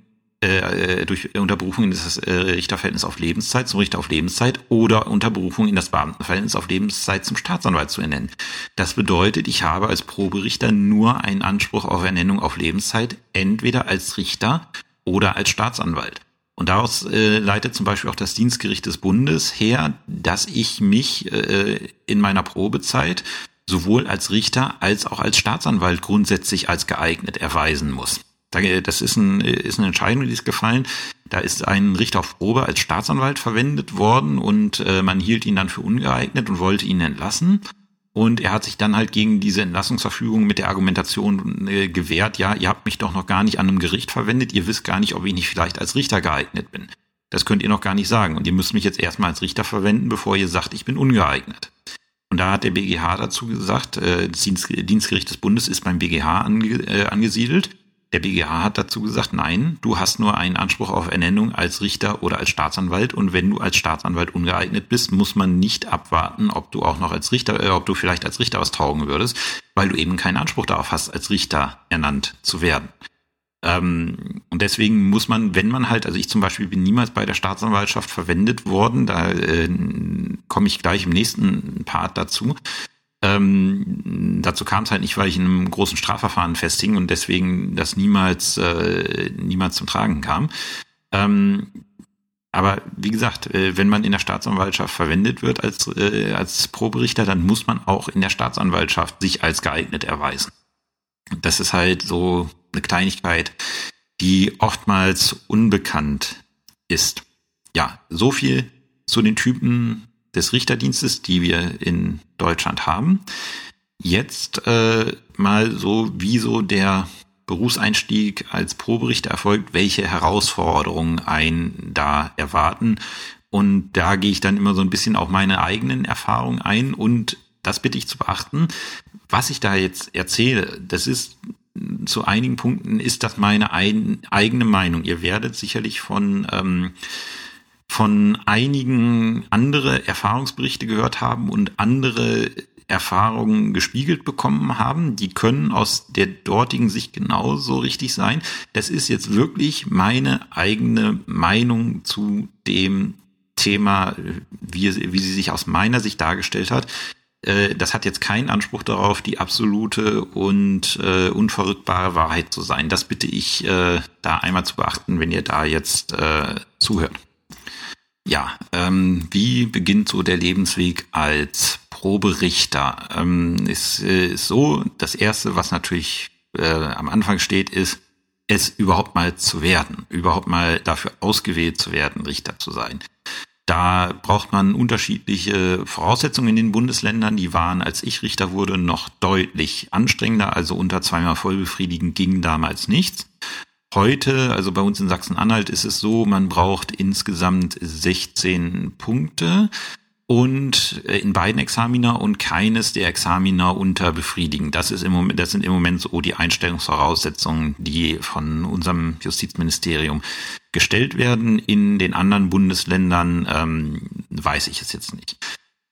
äh, durch Unterberufung in das äh, Richterverhältnis auf Lebenszeit zum Richter auf Lebenszeit oder Unterberufung in das Beamtenverhältnis auf Lebenszeit zum Staatsanwalt zu ernennen. Das bedeutet, ich habe als Proberichter nur einen Anspruch auf Ernennung auf Lebenszeit, entweder als Richter oder als Staatsanwalt. Und daraus äh, leitet zum Beispiel auch das Dienstgericht des Bundes her, dass ich mich äh, in meiner Probezeit sowohl als Richter als auch als Staatsanwalt grundsätzlich als geeignet erweisen muss. Das ist, ein, ist eine Entscheidung, die ist gefallen. Da ist ein Richter auf Probe als Staatsanwalt verwendet worden und äh, man hielt ihn dann für ungeeignet und wollte ihn entlassen. Und er hat sich dann halt gegen diese Entlassungsverfügung mit der Argumentation äh, gewehrt, ja, ihr habt mich doch noch gar nicht an einem Gericht verwendet, ihr wisst gar nicht, ob ich nicht vielleicht als Richter geeignet bin. Das könnt ihr noch gar nicht sagen. Und ihr müsst mich jetzt erstmal als Richter verwenden, bevor ihr sagt, ich bin ungeeignet. Und da hat der BGH dazu gesagt, äh, das Dienstgericht des Bundes ist beim BGH äh, angesiedelt. Der BGH hat dazu gesagt, nein, du hast nur einen Anspruch auf Ernennung als Richter oder als Staatsanwalt und wenn du als Staatsanwalt ungeeignet bist, muss man nicht abwarten, ob du auch noch als Richter, äh, ob du vielleicht als Richter was taugen würdest, weil du eben keinen Anspruch darauf hast, als Richter ernannt zu werden. Ähm, und deswegen muss man, wenn man halt, also ich zum Beispiel bin niemals bei der Staatsanwaltschaft verwendet worden, da äh, komme ich gleich im nächsten Part dazu. Ähm, dazu kam es halt nicht, weil ich in einem großen Strafverfahren festhing und deswegen das niemals, äh, niemals zum Tragen kam. Ähm, aber wie gesagt, äh, wenn man in der Staatsanwaltschaft verwendet wird als, äh, als Proberichter, dann muss man auch in der Staatsanwaltschaft sich als geeignet erweisen. Das ist halt so eine Kleinigkeit, die oftmals unbekannt ist. Ja, so viel zu den Typen des Richterdienstes, die wir in Deutschland haben. Jetzt äh, mal so, wie so der Berufseinstieg als Proberichter erfolgt, welche Herausforderungen einen da erwarten. Und da gehe ich dann immer so ein bisschen auf meine eigenen Erfahrungen ein und das bitte ich zu beachten. Was ich da jetzt erzähle, das ist zu einigen Punkten ist das meine ein, eigene Meinung. Ihr werdet sicherlich von ähm, von einigen andere Erfahrungsberichte gehört haben und andere Erfahrungen gespiegelt bekommen haben. Die können aus der dortigen Sicht genauso richtig sein. Das ist jetzt wirklich meine eigene Meinung zu dem Thema, wie, wie sie sich aus meiner Sicht dargestellt hat. Äh, das hat jetzt keinen Anspruch darauf, die absolute und äh, unverrückbare Wahrheit zu sein. Das bitte ich äh, da einmal zu beachten, wenn ihr da jetzt äh, zuhört. Ja, ähm, wie beginnt so der Lebensweg als Proberichter? Ähm, ist, äh, ist so, das Erste, was natürlich äh, am Anfang steht, ist, es überhaupt mal zu werden, überhaupt mal dafür ausgewählt zu werden, Richter zu sein. Da braucht man unterschiedliche Voraussetzungen in den Bundesländern. Die waren, als ich Richter wurde, noch deutlich anstrengender. Also unter zweimal vollbefriedigend ging damals nichts. Heute, also bei uns in Sachsen-Anhalt, ist es so, man braucht insgesamt 16 Punkte und äh, in beiden Examina und keines der Examina unter befriedigen. Das ist im Moment, das sind im Moment so die Einstellungsvoraussetzungen, die von unserem Justizministerium gestellt werden. In den anderen Bundesländern ähm, weiß ich es jetzt nicht.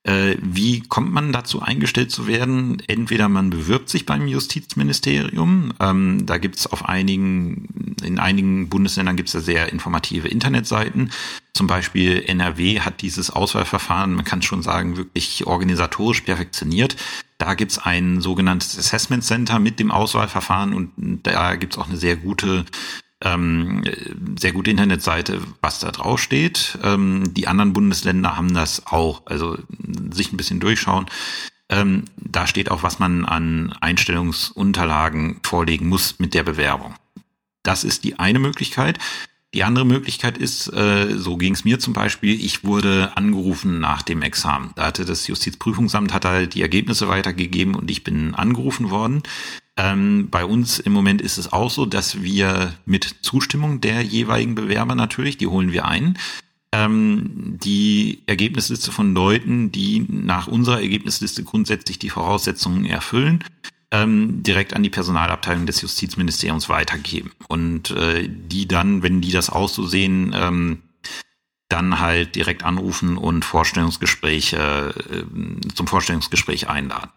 Äh, wie kommt man dazu eingestellt zu werden? Entweder man bewirbt sich beim Justizministerium, ähm, da gibt's auf einigen, in einigen Bundesländern gibt's da sehr informative Internetseiten. Zum Beispiel NRW hat dieses Auswahlverfahren, man kann schon sagen, wirklich organisatorisch perfektioniert. Da gibt's ein sogenanntes Assessment Center mit dem Auswahlverfahren und da gibt's auch eine sehr gute ähm, sehr gute Internetseite, was da drauf steht. Ähm, die anderen Bundesländer haben das auch, also sich ein bisschen durchschauen. Ähm, da steht auch, was man an Einstellungsunterlagen vorlegen muss mit der Bewerbung. Das ist die eine Möglichkeit. Die andere Möglichkeit ist, äh, so ging es mir zum Beispiel, ich wurde angerufen nach dem Examen. Da hatte das Justizprüfungsamt hat halt die Ergebnisse weitergegeben und ich bin angerufen worden. Ähm, bei uns im Moment ist es auch so, dass wir mit Zustimmung der jeweiligen Bewerber natürlich, die holen wir ein, ähm, die Ergebnisliste von Leuten, die nach unserer Ergebnisliste grundsätzlich die Voraussetzungen erfüllen, ähm, direkt an die Personalabteilung des Justizministeriums weitergeben. Und äh, die dann, wenn die das auch so sehen, ähm, dann halt direkt anrufen und Vorstellungsgespräche äh, zum Vorstellungsgespräch einladen.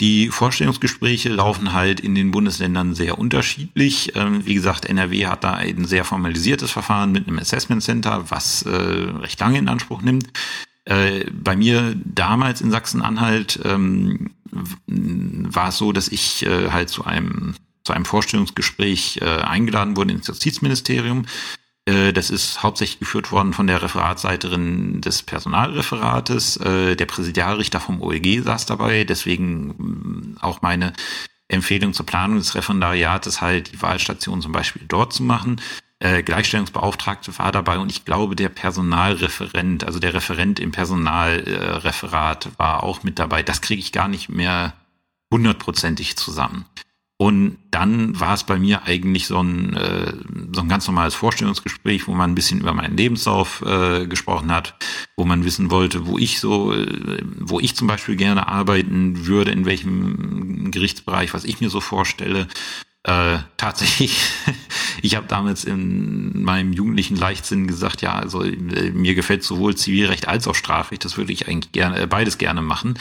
Die Vorstellungsgespräche laufen halt in den Bundesländern sehr unterschiedlich. Ähm, wie gesagt, NRW hat da ein sehr formalisiertes Verfahren mit einem Assessment Center, was äh, recht lange in Anspruch nimmt. Äh, bei mir damals in Sachsen-Anhalt ähm, war es so, dass ich äh, halt zu einem zu einem Vorstellungsgespräch eingeladen wurde ins Justizministerium. Äh, das ist hauptsächlich geführt worden von der Referatsseiterin des Personalreferates. Äh, der Präsidialrichter vom OEG saß dabei, deswegen mm, auch meine Empfehlung zur Planung des Referendariates halt die Wahlstation zum Beispiel dort zu machen. Äh, Gleichstellungsbeauftragte war dabei und ich glaube der Personalreferent, also der Referent im Personalreferat war auch mit dabei. Das kriege ich gar nicht mehr hundertprozentig zusammen. Und dann war es bei mir eigentlich so ein, äh, so ein ganz normales Vorstellungsgespräch, wo man ein bisschen über meinen Lebenslauf äh, gesprochen hat, wo man wissen wollte, wo ich so, äh, wo ich zum Beispiel gerne arbeiten würde, in welchem Gerichtsbereich, was ich mir so vorstelle. Äh, tatsächlich, ich habe damals in meinem jugendlichen Leichtsinn gesagt, ja, also äh, mir gefällt sowohl Zivilrecht als auch Strafrecht, das würde ich eigentlich gerne, äh, beides gerne machen.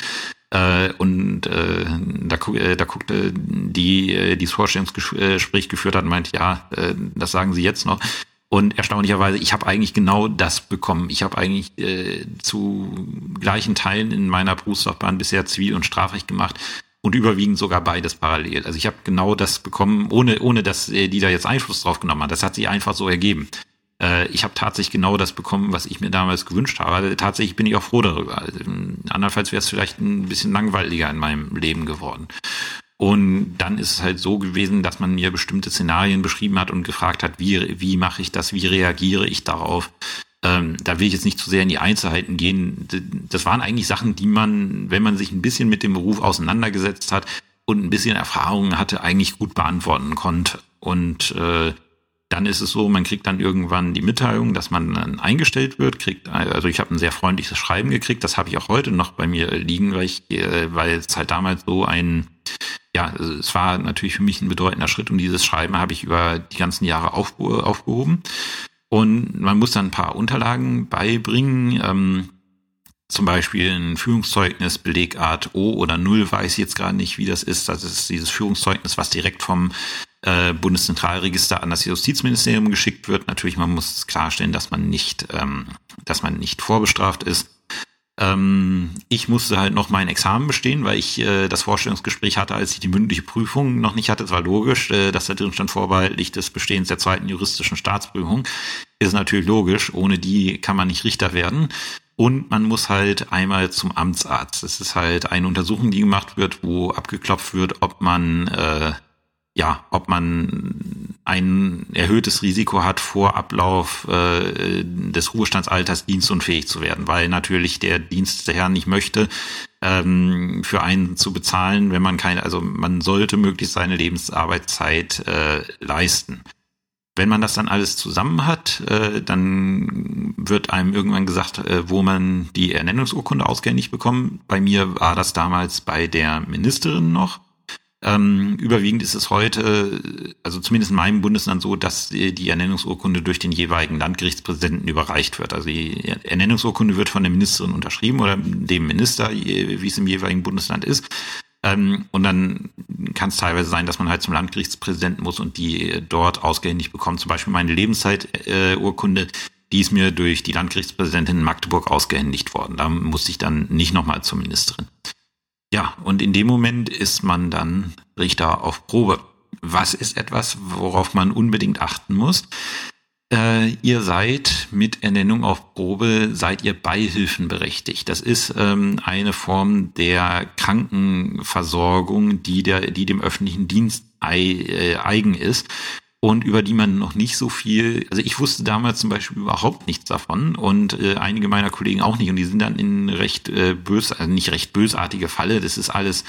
Äh, und äh, da, äh, da guckte die, äh, die das Vorstellungsgespräch geführt hat, und meinte, ja, äh, das sagen Sie jetzt noch. Und erstaunlicherweise, ich habe eigentlich genau das bekommen. Ich habe eigentlich äh, zu gleichen Teilen in meiner Berufslaufbahn bisher Zivil- und Strafrecht gemacht und überwiegend sogar beides parallel. Also ich habe genau das bekommen, ohne, ohne dass äh, die da jetzt Einfluss drauf genommen hat. Das hat sich einfach so ergeben. Äh, ich habe tatsächlich genau das bekommen, was ich mir damals gewünscht habe. Also tatsächlich bin ich auch froh darüber. Also, andernfalls wäre es vielleicht ein bisschen langweiliger in meinem Leben geworden. Und dann ist es halt so gewesen, dass man mir bestimmte Szenarien beschrieben hat und gefragt hat, wie, wie mache ich das, wie reagiere ich darauf. Ähm, da will ich jetzt nicht zu sehr in die Einzelheiten gehen. Das waren eigentlich Sachen, die man, wenn man sich ein bisschen mit dem Beruf auseinandergesetzt hat und ein bisschen Erfahrung hatte, eigentlich gut beantworten konnte. Und äh, dann ist es so, man kriegt dann irgendwann die Mitteilung, dass man dann eingestellt wird, kriegt, also ich habe ein sehr freundliches Schreiben gekriegt, das habe ich auch heute noch bei mir liegen, weil ich, äh, weil es halt damals so ein, ja, es war natürlich für mich ein bedeutender Schritt und dieses Schreiben habe ich über die ganzen Jahre aufgehoben. Und man muss dann ein paar Unterlagen beibringen, ähm, zum Beispiel ein Führungszeugnis, Belegart O oder Null, weiß ich jetzt gerade nicht, wie das ist. Das ist dieses Führungszeugnis, was direkt vom äh, Bundeszentralregister an das Justizministerium geschickt wird. Natürlich, man muss klarstellen, dass man nicht, ähm, dass man nicht vorbestraft ist. Ähm, ich musste halt noch mein Examen bestehen, weil ich äh, das Vorstellungsgespräch hatte, als ich die mündliche Prüfung noch nicht hatte. Es war logisch, äh, dass da drin stand vorbehaltlich des Bestehens der zweiten juristischen Staatsprüfung. Ist natürlich logisch. Ohne die kann man nicht Richter werden. Und man muss halt einmal zum Amtsarzt. Das ist halt eine Untersuchung, die gemacht wird, wo abgeklopft wird, ob man äh, ja, ob man ein erhöhtes Risiko hat, vor Ablauf äh, des Ruhestandsalters dienstunfähig zu werden, weil natürlich der Dienstherr nicht möchte, ähm, für einen zu bezahlen, wenn man keine, also man sollte möglichst seine Lebensarbeitszeit äh, leisten. Wenn man das dann alles zusammen hat, äh, dann wird einem irgendwann gesagt, äh, wo man die Ernennungsurkunde ausgehändigt bekommt. Bei mir war das damals bei der Ministerin noch. Ähm, überwiegend ist es heute, also zumindest in meinem Bundesland so, dass die Ernennungsurkunde durch den jeweiligen Landgerichtspräsidenten überreicht wird. Also die Ernennungsurkunde wird von der Ministerin unterschrieben oder dem Minister, wie es im jeweiligen Bundesland ist. Ähm, und dann kann es teilweise sein, dass man halt zum Landgerichtspräsidenten muss und die dort ausgehändigt bekommt. Zum Beispiel meine Lebenszeiturkunde, die ist mir durch die Landgerichtspräsidentin in Magdeburg ausgehändigt worden. Da musste ich dann nicht nochmal zur Ministerin. Ja, und in dem Moment ist man dann Richter auf Probe. Was ist etwas, worauf man unbedingt achten muss? Äh, ihr seid mit Ernennung auf Probe, seid ihr beihilfenberechtigt. Das ist ähm, eine Form der Krankenversorgung, die, der, die dem öffentlichen Dienst ei, äh, eigen ist und über die man noch nicht so viel, also ich wusste damals zum Beispiel überhaupt nichts davon und äh, einige meiner Kollegen auch nicht und die sind dann in recht äh, bös, also nicht recht bösartige Falle, das ist alles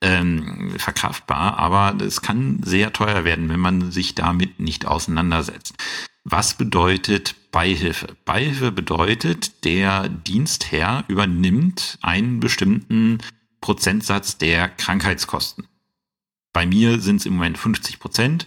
ähm, verkraftbar, aber es kann sehr teuer werden, wenn man sich damit nicht auseinandersetzt. Was bedeutet Beihilfe? Beihilfe bedeutet, der Dienstherr übernimmt einen bestimmten Prozentsatz der Krankheitskosten. Bei mir sind es im Moment 50 Prozent.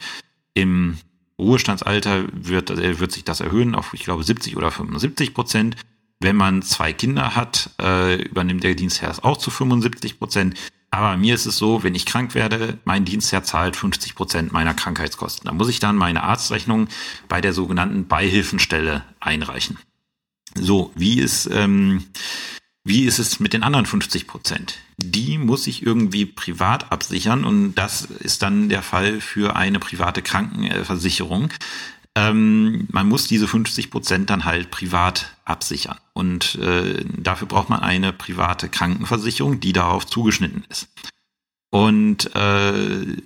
Im Ruhestandsalter wird, äh, wird sich das erhöhen auf, ich glaube, 70 oder 75 Prozent. Wenn man zwei Kinder hat, äh, übernimmt der Dienstherr es auch zu 75 Prozent. Aber mir ist es so, wenn ich krank werde, mein Dienstherr zahlt 50 Prozent meiner Krankheitskosten. Da muss ich dann meine Arztrechnung bei der sogenannten Beihilfenstelle einreichen. So, wie ist, ähm, wie ist es mit den anderen 50 Prozent? Die muss ich irgendwie privat absichern und das ist dann der Fall für eine private Krankenversicherung. Ähm, man muss diese 50 Prozent dann halt privat absichern. Und äh, dafür braucht man eine private Krankenversicherung, die darauf zugeschnitten ist. Und äh,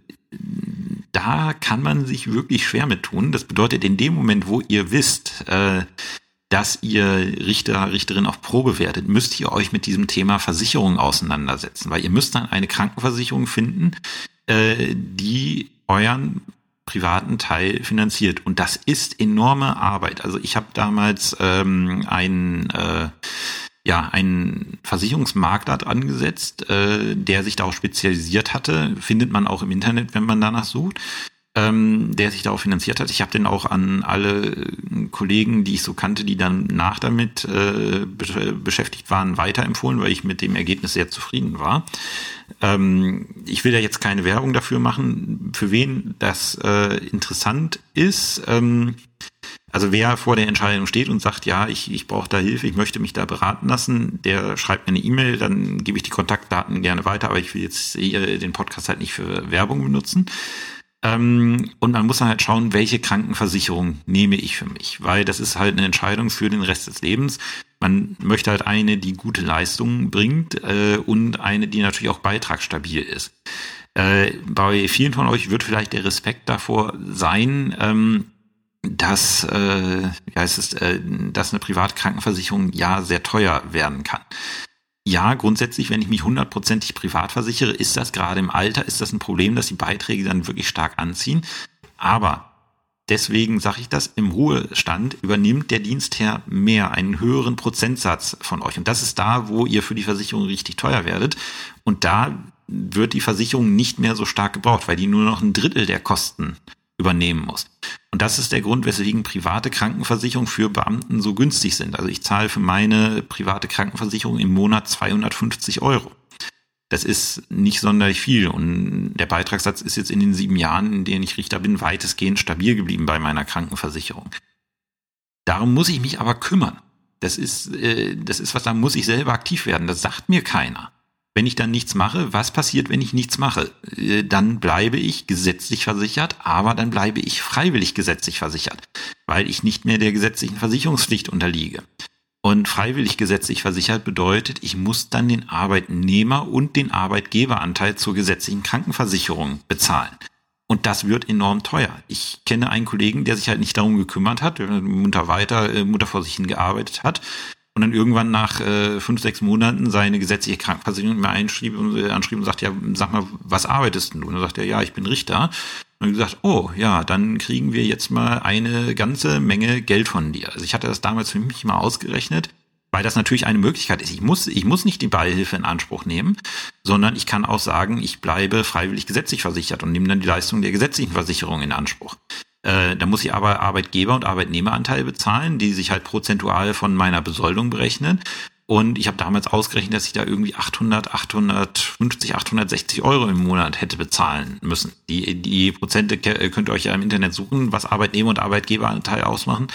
da kann man sich wirklich schwer mit tun. Das bedeutet, in dem Moment, wo ihr wisst, äh, dass ihr Richter, Richterin auf Probe werdet, müsst ihr euch mit diesem Thema Versicherung auseinandersetzen, weil ihr müsst dann eine Krankenversicherung finden, äh, die euren privaten Teil finanziert. Und das ist enorme Arbeit. Also ich habe damals ähm, einen äh, ja, Versicherungsmakler angesetzt, äh, der sich darauf spezialisiert hatte. Findet man auch im Internet, wenn man danach sucht ähm, der sich darauf finanziert hat. Ich habe den auch an alle Kollegen, die ich so kannte, die dann nach damit äh, beschäftigt waren, weiterempfohlen, weil ich mit dem Ergebnis sehr zufrieden war. Ähm, ich will da jetzt keine Werbung dafür machen, für wen das äh, interessant ist. Ähm, also wer vor der Entscheidung steht und sagt, ja, ich, ich brauche da Hilfe, ich möchte mich da beraten lassen, der schreibt mir eine E-Mail, dann gebe ich die Kontaktdaten gerne weiter, aber ich will jetzt hier den Podcast halt nicht für Werbung benutzen. Ähm, und man muss dann halt schauen, welche Krankenversicherung nehme ich für mich, weil das ist halt eine Entscheidung für den Rest des Lebens. Man möchte halt eine, die gute Leistungen bringt äh, und eine, die natürlich auch beitragsstabil ist. Äh, bei vielen von euch wird vielleicht der Respekt davor sein, ähm, dass, äh, wie heißt es, äh, dass eine Privatkrankenversicherung ja sehr teuer werden kann ja, grundsätzlich, wenn ich mich hundertprozentig privat versichere, ist das gerade im Alter, ist das ein Problem, dass die Beiträge dann wirklich stark anziehen. Aber deswegen sage ich das, im Ruhestand übernimmt der Dienstherr mehr, einen höheren Prozentsatz von euch. Und das ist da, wo ihr für die Versicherung richtig teuer werdet. Und da wird die Versicherung nicht mehr so stark gebraucht, weil die nur noch ein Drittel der Kosten übernehmen muss. Und das ist der Grund, weswegen private Krankenversicherungen für Beamten so günstig sind. Also ich zahle für meine private Krankenversicherung im Monat 250 Euro. Das ist nicht sonderlich viel und der Beitragssatz ist jetzt in den sieben Jahren, in denen ich Richter bin, weitestgehend stabil geblieben bei meiner Krankenversicherung. Darum muss ich mich aber kümmern. Das ist, äh, das ist was, da muss ich selber aktiv werden. Das sagt mir keiner. Wenn ich dann nichts mache, was passiert, wenn ich nichts mache? Äh, dann bleibe ich gesetzlich versichert, aber dann bleibe ich freiwillig gesetzlich versichert, weil ich nicht mehr der gesetzlichen Versicherungspflicht unterliege. Und freiwillig gesetzlich versichert bedeutet, ich muss dann den Arbeitnehmer und den Arbeitgeberanteil zur gesetzlichen Krankenversicherung bezahlen. Und das wird enorm teuer. Ich kenne einen Kollegen, der sich halt nicht darum gekümmert hat, munter weiter, äh, munter vor sich hin gearbeitet hat und dann irgendwann nach äh, fünf, sechs Monaten seine gesetzliche Krankenversicherung mir einschrieb und äh, anschrieb und sagt, ja, sag mal, was arbeitest du? Und dann sagt er, ja, ich bin Richter. Und gesagt, oh ja, dann kriegen wir jetzt mal eine ganze Menge Geld von dir. Also ich hatte das damals für mich mal ausgerechnet, weil das natürlich eine Möglichkeit ist. Ich muss, ich muss nicht die Beihilfe in Anspruch nehmen, sondern ich kann auch sagen, ich bleibe freiwillig gesetzlich versichert und nehme dann die Leistung der gesetzlichen Versicherung in Anspruch. Äh, da muss ich aber Arbeitgeber- und Arbeitnehmeranteile bezahlen, die sich halt prozentual von meiner Besoldung berechnen. Und ich habe damals ausgerechnet, dass ich da irgendwie 800, 850, 860 Euro im Monat hätte bezahlen müssen. Die, die Prozente könnt ihr euch ja im Internet suchen, was Arbeitnehmer- und Arbeitgeberanteil ausmachen.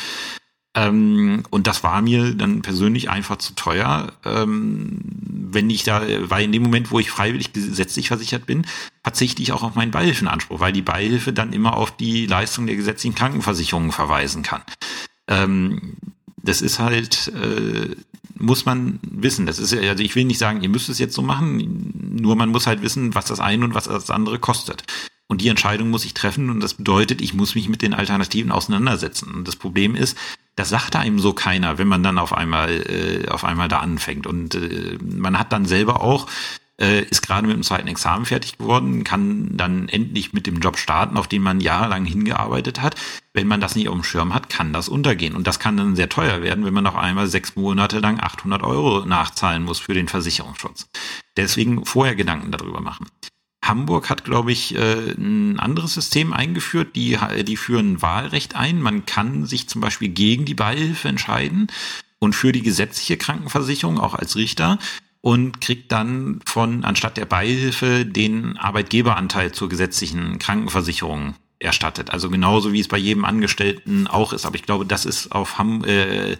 Ähm, und das war mir dann persönlich einfach zu teuer. Ähm, wenn ich da, weil in dem Moment, wo ich freiwillig gesetzlich versichert bin, verzichte ich auch auf meinen Beihilfenanspruch, weil die Beihilfe dann immer auf die Leistung der gesetzlichen Krankenversicherung verweisen kann. Ähm, das ist halt, äh, muss man wissen. Das ist also ich will nicht sagen, ihr müsst es jetzt so machen, nur man muss halt wissen, was das eine und was das andere kostet. Und die Entscheidung muss ich treffen und das bedeutet, ich muss mich mit den Alternativen auseinandersetzen. Und das Problem ist, das sagt einem so keiner, wenn man dann auf einmal äh, auf einmal da anfängt. Und äh, man hat dann selber auch äh, ist gerade mit dem zweiten Examen fertig geworden, kann dann endlich mit dem Job starten, auf den man jahrelang hingearbeitet hat. Wenn man das nicht auf dem Schirm hat, kann das untergehen. Und das kann dann sehr teuer werden, wenn man auf einmal sechs Monate lang 800 Euro nachzahlen muss für den Versicherungsschutz. Deswegen vorher Gedanken darüber machen. Hamburg hat, glaube ich, äh, ein anderes System eingeführt. Die, die führen Wahlrecht ein. Man kann sich zum Beispiel gegen die Beihilfe entscheiden und für die gesetzliche Krankenversicherung auch als Richter. und kriegt dann von anstatt der Beihilfe den Arbeitgeberanteil zur gesetzlichen Krankenversicherung erstattet. Also genauso wie es bei jedem Angestellten auch ist. Aber ich glaube, das ist auf Ham äh,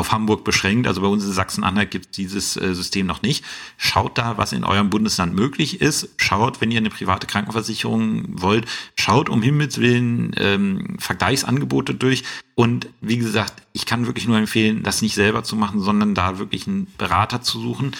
auf Hamburg beschränkt. Also bei uns in Sachsen-Anhalt gibt es dieses äh, System noch nicht. Schaut da, was in eurem Bundesland möglich ist. Schaut, wenn ihr eine private Krankenversicherung wollt, schaut um Himmels Willen ähm, Vergleichsangebote durch. Und wie gesagt, ich kann wirklich nur empfehlen, das nicht selber zu machen, sondern da wirklich einen Berater zu suchen.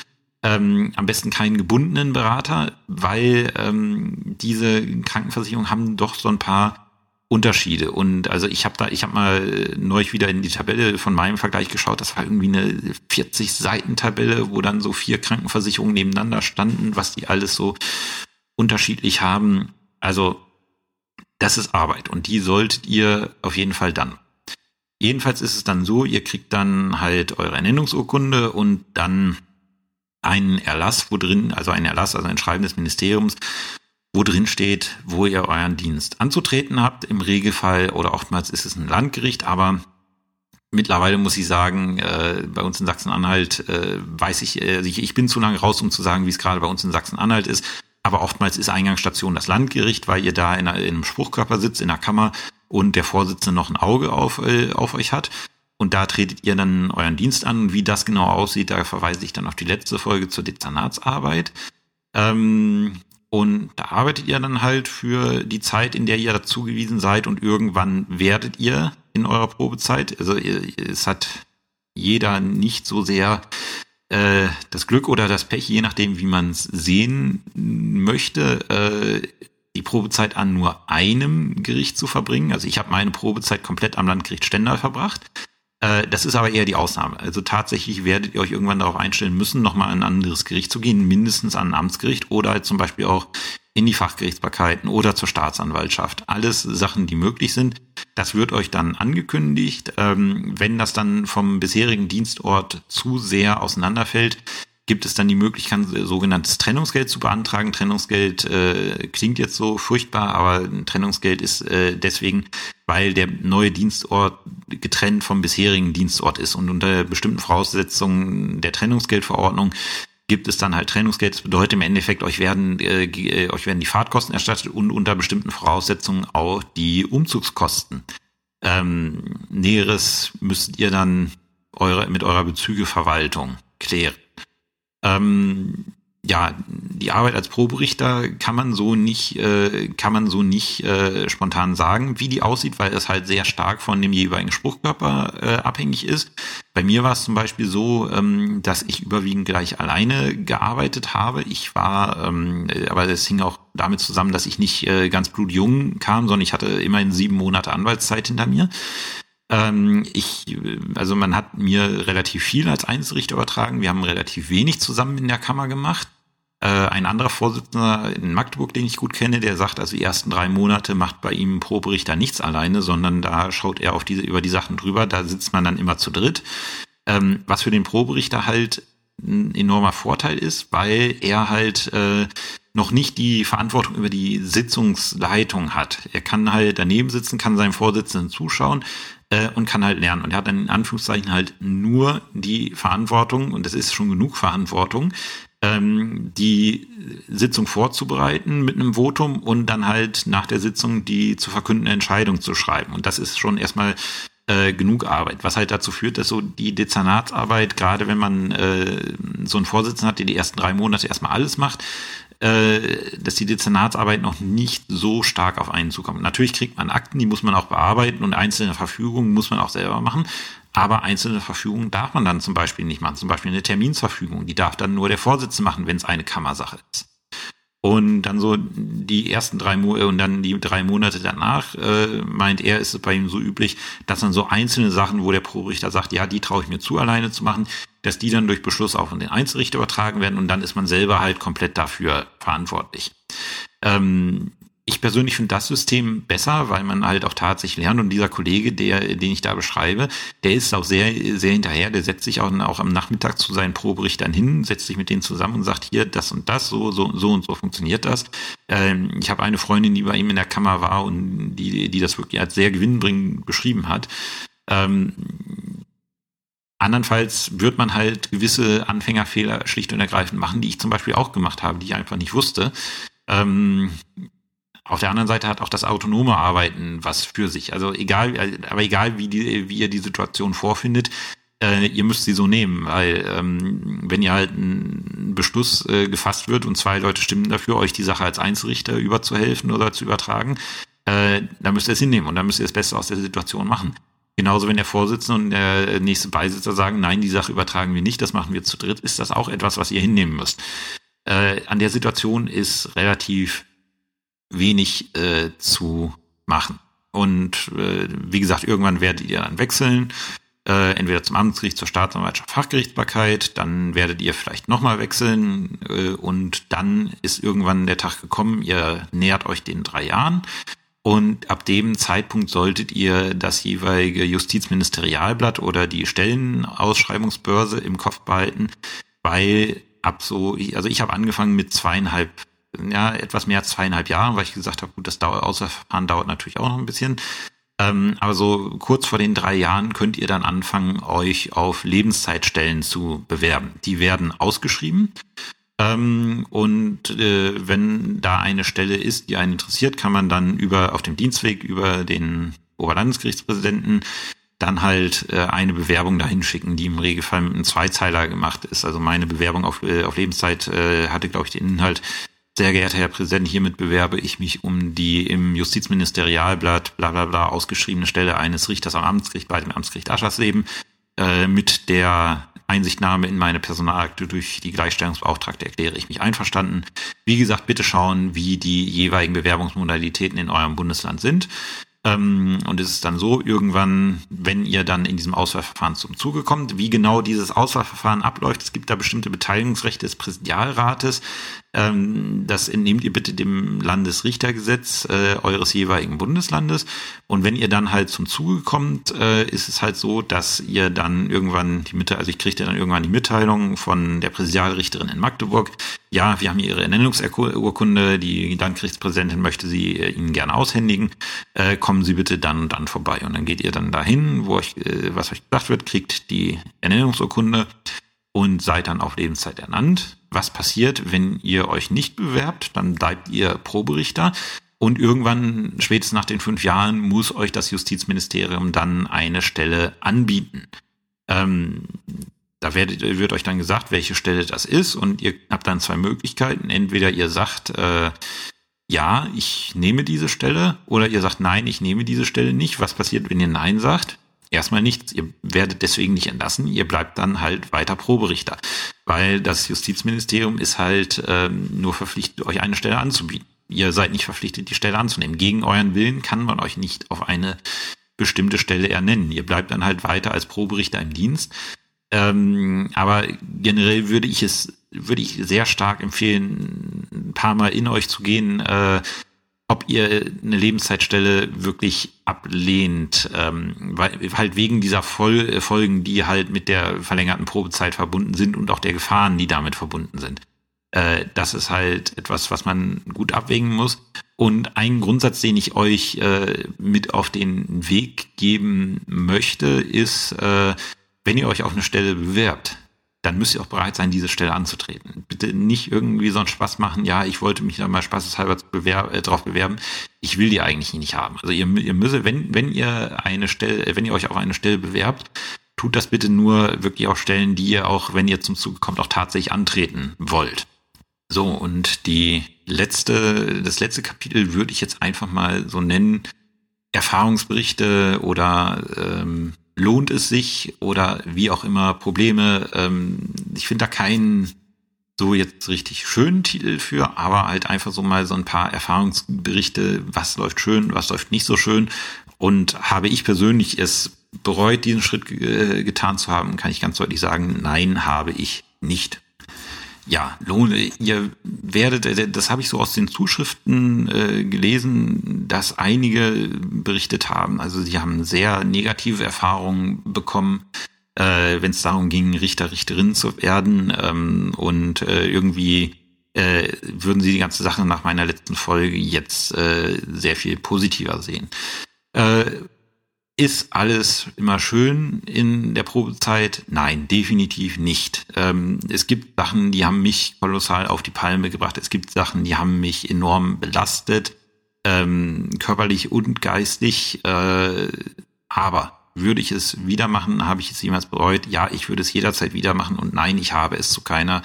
Ähm, am besten keinen gebundenen Berater, weil ähm, diese Krankenversicherungen haben doch so ein paar Unterschiede. Und also ich habe da, ich habe mal neulich wieder in die Tabelle von meinem Vergleich geschaut. Das war irgendwie eine 40 Seiten Tabelle, wo dann so vier Krankenversicherungen nebeneinander standen, was die alles so unterschiedlich haben. Also das ist Arbeit und die solltet ihr auf jeden Fall dann. Jedenfalls ist es dann so, ihr kriegt dann halt eure Ernennungsurkunde und dann einen Erlass, wo drin, also ein Erlass, also ein Schreiben des Ministeriums, wo drin steht, wo ihr euren Dienst anzutreten habt. Im Regelfall oder oftmals ist es ein Landgericht, aber mittlerweile muss ich sagen, äh, bei uns in Sachsen-Anhalt äh, weiß ich, äh, ich, ich bin zu lange raus, um zu sagen, wie es gerade bei uns in Sachsen-Anhalt ist. Aber oftmals ist Eingangsstation das Landgericht, weil ihr da in, einer, in einem Spruchkörper sitzt, in der Kammer und der Vorsitzende noch ein Auge auf, äh, auf euch hat. Und da tretet ihr dann euren Dienst an. Wie das genau aussieht, da verweise ich dann auf die letzte Folge zur Dezernatsarbeit. Ähm, und da arbeitet ihr dann halt für die Zeit, in der ihr dazugewiesen seid und irgendwann werdet ihr in eurer Probezeit. Also es hat jeder nicht so sehr äh, das Glück oder das Pech, je nachdem, wie man es sehen möchte, äh, die Probezeit an nur einem Gericht zu verbringen. Also ich habe meine Probezeit komplett am Landgericht Stendal verbracht. Äh, das ist aber eher die Ausnahme. Also tatsächlich werdet ihr euch irgendwann darauf einstellen müssen, nochmal an ein anderes Gericht zu gehen, mindestens an ein Amtsgericht oder halt zum Beispiel auch in die Fachgerichtsbarkeiten oder zur Staatsanwaltschaft. Alles Sachen, die möglich sind. Das wird euch dann angekündigt. Ähm, wenn das dann vom bisherigen Dienstort zu sehr auseinanderfällt, gibt es dann die Möglichkeit, sogenanntes Trennungsgeld zu beantragen. Trennungsgeld äh, klingt jetzt so furchtbar, aber Trennungsgeld ist äh, deswegen, weil der neue Dienstort getrennt vom bisherigen Dienstort ist und unter bestimmten Voraussetzungen der Trennungsgeldverordnung gibt es dann halt Trennungsgeld. Das bedeutet im Endeffekt, euch werden, äh, äh, euch werden die Fahrtkosten erstattet und unter bestimmten Voraussetzungen auch die Umzugskosten. Ähm, Näheres müsst ihr dann eure, mit eurer Bezügeverwaltung klären. Ähm, ja, die Arbeit als Proberichter kann man so nicht, äh, kann man so nicht äh, spontan sagen, wie die aussieht, weil es halt sehr stark von dem jeweiligen Spruchkörper äh, abhängig ist. Bei mir war es zum Beispiel so, ähm, dass ich überwiegend gleich alleine gearbeitet habe. Ich war, ähm, aber das hing auch damit zusammen, dass ich nicht äh, ganz blutjung kam, sondern ich hatte immerhin sieben Monate Anwaltszeit hinter mir. Ähm, ich, also man hat mir relativ viel als Einzelrichter übertragen. Wir haben relativ wenig zusammen in der Kammer gemacht. Äh, ein anderer Vorsitzender in Magdeburg, den ich gut kenne, der sagt, also die ersten drei Monate macht bei ihm pro Berichter nichts alleine, sondern da schaut er auf diese, über die Sachen drüber. Da sitzt man dann immer zu dritt. Ähm, was für den Proberichter halt ein enormer Vorteil ist, weil er halt äh, noch nicht die Verantwortung über die Sitzungsleitung hat. Er kann halt daneben sitzen, kann seinem Vorsitzenden zuschauen, äh, und kann halt lernen. Und er hat dann in Anführungszeichen halt nur die Verantwortung, und das ist schon genug Verantwortung, ähm, die Sitzung vorzubereiten mit einem Votum und dann halt nach der Sitzung die zu verkündende Entscheidung zu schreiben. Und das ist schon erstmal äh, genug Arbeit, was halt dazu führt, dass so die Dezernatsarbeit, gerade wenn man äh, so einen Vorsitzenden hat, der die ersten drei Monate erstmal alles macht, dass die Dezernatsarbeit noch nicht so stark auf einen zukommt. Natürlich kriegt man Akten, die muss man auch bearbeiten und einzelne Verfügungen muss man auch selber machen. Aber einzelne Verfügungen darf man dann zum Beispiel nicht machen. Zum Beispiel eine Terminsverfügung, die darf dann nur der Vorsitzende machen, wenn es eine Kammersache ist. Und dann so die ersten drei Monate und dann die drei Monate danach, äh, meint er, ist es bei ihm so üblich, dass dann so einzelne Sachen, wo der Proberichter sagt, ja, die traue ich mir zu, alleine zu machen, dass die dann durch Beschluss auch an den Einzelrichter übertragen werden und dann ist man selber halt komplett dafür verantwortlich. Ähm, ich persönlich finde das System besser, weil man halt auch tatsächlich lernt. Und dieser Kollege, der, den ich da beschreibe, der ist auch sehr, sehr hinterher. Der setzt sich auch, auch am Nachmittag zu seinen Proberichtern hin, setzt sich mit denen zusammen und sagt, hier, das und das, so, so, so und so funktioniert das. Ähm, ich habe eine Freundin, die bei ihm in der Kammer war und die, die das wirklich als sehr gewinnbringend beschrieben hat. Ähm, Andernfalls wird man halt gewisse Anfängerfehler schlicht und ergreifend machen, die ich zum Beispiel auch gemacht habe, die ich einfach nicht wusste. Ähm, auf der anderen Seite hat auch das autonome Arbeiten was für sich. Also egal, aber egal wie, die, wie ihr die Situation vorfindet, äh, ihr müsst sie so nehmen, weil ähm, wenn ihr halt ein Beschluss äh, gefasst wird und zwei Leute stimmen dafür, euch die Sache als Einzelrichter überzuhelfen oder zu übertragen, äh, dann müsst ihr es hinnehmen und dann müsst ihr das Beste aus der Situation machen. Genauso, wenn der Vorsitzende und der nächste Beisitzer sagen, nein, die Sache übertragen wir nicht, das machen wir zu dritt, ist das auch etwas, was ihr hinnehmen müsst. Äh, an der Situation ist relativ wenig äh, zu machen. Und äh, wie gesagt, irgendwann werdet ihr dann wechseln, äh, entweder zum Amtsgericht, zur Staatsanwaltschaft, Fachgerichtsbarkeit, dann werdet ihr vielleicht nochmal wechseln äh, und dann ist irgendwann der Tag gekommen, ihr nähert euch den drei Jahren und ab dem Zeitpunkt solltet ihr das jeweilige Justizministerialblatt oder die Stellenausschreibungsbörse im Kopf behalten, weil ab so, also ich habe angefangen mit zweieinhalb, ja, etwas mehr als zweieinhalb Jahren, weil ich gesagt habe, gut, das Dauer, Auswahlverfahren dauert natürlich auch noch ein bisschen. Ähm, aber so kurz vor den drei Jahren könnt ihr dann anfangen, euch auf Lebenszeitstellen zu bewerben. Die werden ausgeschrieben. Ähm, und äh, wenn da eine Stelle ist, die einen interessiert, kann man dann über auf dem Dienstweg über den Oberlandesgerichtspräsidenten dann halt äh, eine Bewerbung dahin schicken, die im Regelfall mit einem Zweizeiler gemacht ist. Also meine Bewerbung auf, äh, auf Lebenszeit äh, hatte, glaube ich, den Inhalt, sehr geehrter Herr Präsident, hiermit bewerbe ich mich um die im Justizministerialblatt bla bla bla ausgeschriebene Stelle eines Richters am Amtsgericht bei dem Amtsgericht Aschersleben äh, mit der Einsichtnahme in meine Personalakte durch die Gleichstellungsbeauftragte erkläre ich mich einverstanden. Wie gesagt, bitte schauen, wie die jeweiligen Bewerbungsmodalitäten in eurem Bundesland sind. Ähm, und es ist dann so, irgendwann, wenn ihr dann in diesem Auswahlverfahren zum Zuge kommt, wie genau dieses Auswahlverfahren abläuft, es gibt da bestimmte Beteiligungsrechte des Präsidialrates. Ähm, das entnehmt ihr bitte dem Landesrichtergesetz äh, eures jeweiligen Bundeslandes. Und wenn ihr dann halt zum Zuge kommt, äh, ist es halt so, dass ihr dann irgendwann die Mitte, also ich kriegte dann irgendwann die Mitteilung von der Präsidialrichterin in Magdeburg, ja, wir haben hier Ihre Ernennungsurkunde, die Landgerichtspräsidentin möchte sie äh, Ihnen gerne aushändigen, äh, kommen Sie bitte dann und dann vorbei. Und dann geht ihr dann dahin, wo euch, äh, was euch gesagt wird, kriegt die Ernennungsurkunde und seid dann auf Lebenszeit ernannt. Was passiert, wenn ihr euch nicht bewerbt? Dann bleibt ihr Proberichter. Und irgendwann, spätestens nach den fünf Jahren, muss euch das Justizministerium dann eine Stelle anbieten. Ähm, da werdet, wird euch dann gesagt, welche Stelle das ist und ihr habt dann zwei Möglichkeiten. Entweder ihr sagt, äh, ja, ich nehme diese Stelle oder ihr sagt, nein, ich nehme diese Stelle nicht. Was passiert, wenn ihr Nein sagt? Erstmal nichts. Ihr werdet deswegen nicht entlassen. Ihr bleibt dann halt weiter Proberichter, weil das Justizministerium ist halt ähm, nur verpflichtet, euch eine Stelle anzubieten. Ihr seid nicht verpflichtet, die Stelle anzunehmen. Gegen euren Willen kann man euch nicht auf eine bestimmte Stelle ernennen. Ihr bleibt dann halt weiter als Proberichter im Dienst. Ähm, aber generell würde ich es, würde ich sehr stark empfehlen, ein paar Mal in euch zu gehen, äh, ob ihr eine Lebenszeitstelle wirklich ablehnt, ähm, weil halt wegen dieser Fol Folgen, die halt mit der verlängerten Probezeit verbunden sind und auch der Gefahren, die damit verbunden sind. Äh, das ist halt etwas, was man gut abwägen muss. Und ein Grundsatz, den ich euch äh, mit auf den Weg geben möchte, ist, äh, wenn ihr euch auf eine Stelle bewerbt, dann müsst ihr auch bereit sein, diese Stelle anzutreten. Bitte nicht irgendwie so einen Spaß machen, ja, ich wollte mich da mal spaßeshalber bewerb, äh, drauf bewerben. Ich will die eigentlich nicht haben. Also ihr, ihr müsst, wenn, wenn ihr eine Stelle, wenn ihr euch auf eine Stelle bewerbt, tut das bitte nur wirklich auf Stellen, die ihr auch, wenn ihr zum Zug kommt, auch tatsächlich antreten wollt. So, und die letzte, das letzte Kapitel würde ich jetzt einfach mal so nennen, Erfahrungsberichte oder ähm, lohnt es sich oder wie auch immer Probleme. Ähm, ich finde da keinen so jetzt richtig schönen Titel für, aber halt einfach so mal so ein paar Erfahrungsberichte, was läuft schön, was läuft nicht so schön. Und habe ich persönlich es bereut, diesen Schritt äh, getan zu haben, kann ich ganz deutlich sagen, nein, habe ich nicht ja, ihr werdet, äh, das habe ich so aus den Zuschriften äh, gelesen, dass einige berichtet haben. Also sie haben sehr negative Erfahrungen bekommen, äh, wenn es darum ging, Richter, Richterin zu werden. Ähm, und äh, irgendwie äh, würden sie die ganze Sache nach meiner letzten Folge jetzt äh, sehr viel positiver sehen. Äh, Ist alles immer schön in der Probezeit? Nein, definitiv nicht. Ähm, es gibt Sachen, die haben mich kolossal auf die Palme gebracht. Es gibt Sachen, die haben mich enorm belastet, ähm, körperlich und geistig. Äh, aber würde ich es wieder machen? Habe ich es jemals bereut? Ja, ich würde es jederzeit wieder machen. Und nein, ich habe es zu keiner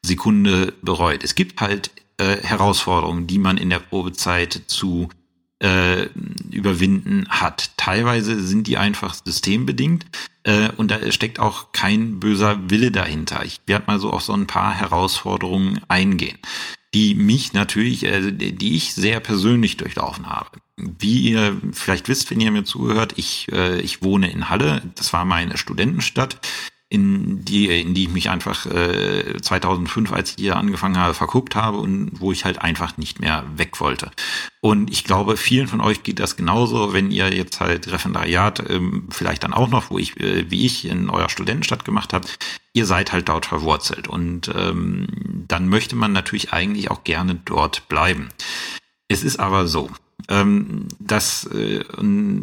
Sekunde bereut. Es gibt halt äh, Herausforderungen, die man in der Probezeit zu äh, überwinden hat. Teilweise sind die einfach systembedingt äh, und da steckt auch kein böser Wille dahinter. Ich werde mal so auf so ein paar Herausforderungen eingehen, die mich natürlich, äh, die ich sehr persönlich durchlaufen habe. Wie ihr vielleicht wisst, wenn ihr mir zugehört, ich, äh, ich wohne in Halle, das war meine Studentenstadt in die, in die ich mich einfach äh, 2005, als ich hier angefangen habe, verguckt habe und wo ich halt einfach nicht mehr weg wollte. Und ich glaube, vielen von euch geht das genauso, wenn ihr jetzt halt Referendariat ähm, vielleicht dann auch noch, wo ich, äh, wie ich, in eurer Studentenstadt gemacht habt, ihr seid halt dort verwurzelt. Und ähm, dann möchte man natürlich eigentlich auch gerne dort bleiben. Es ist aber so, ähm, das, äh,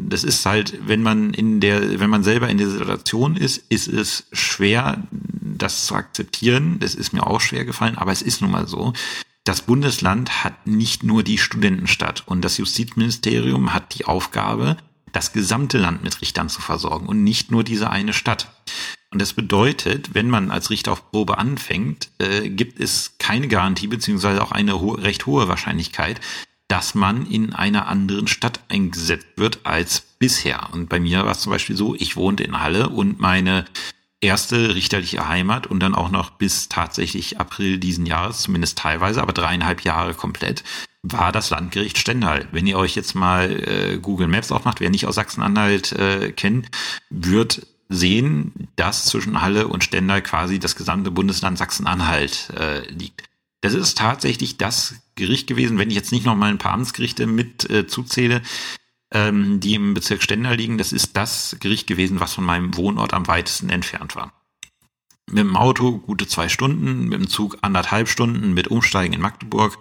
das ist halt, wenn man in der, wenn man selber in der Situation ist, ist es schwer, das zu akzeptieren. Das ist mir auch schwer gefallen, aber es ist nun mal so. Das Bundesland hat nicht nur die Studentenstadt und das Justizministerium hat die Aufgabe, das gesamte Land mit Richtern zu versorgen und nicht nur diese eine Stadt. Und das bedeutet, wenn man als Richter auf Probe anfängt, äh, gibt es keine Garantie beziehungsweise auch eine ho recht hohe Wahrscheinlichkeit, dass man in einer anderen Stadt eingesetzt wird als bisher. Und bei mir war es zum Beispiel so, ich wohnte in Halle und meine erste richterliche Heimat und dann auch noch bis tatsächlich April diesen Jahres, zumindest teilweise, aber dreieinhalb Jahre komplett, war das Landgericht Stendal. Wenn ihr euch jetzt mal äh, Google Maps aufmacht, wer nicht aus Sachsen-Anhalt äh, kennt, wird sehen, dass zwischen Halle und Stendal quasi das gesamte Bundesland Sachsen-Anhalt äh, liegt. Das ist tatsächlich das Gericht gewesen, wenn ich jetzt nicht noch mal ein paar Amtsgerichte mit äh, zuzähle, ähm, die im Bezirk Stendal liegen. Das ist das Gericht gewesen, was von meinem Wohnort am weitesten entfernt war. Mit dem Auto gute zwei Stunden, mit dem Zug anderthalb Stunden, mit Umsteigen in Magdeburg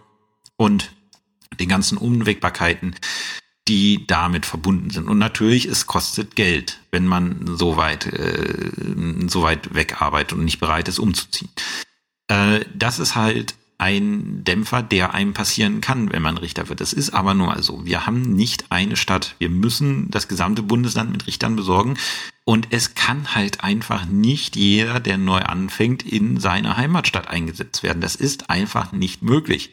und den ganzen Unwägbarkeiten, die damit verbunden sind. Und natürlich, es kostet Geld, wenn man so weit, äh, so weit wegarbeitet und nicht bereit ist, umzuziehen. Äh, das ist halt ein Dämpfer, der einem passieren kann, wenn man Richter wird. Das ist aber nur mal so. Wir haben nicht eine Stadt. Wir müssen das gesamte Bundesland mit Richtern besorgen. Und es kann halt einfach nicht jeder, der neu anfängt, in seine Heimatstadt eingesetzt werden. Das ist einfach nicht möglich.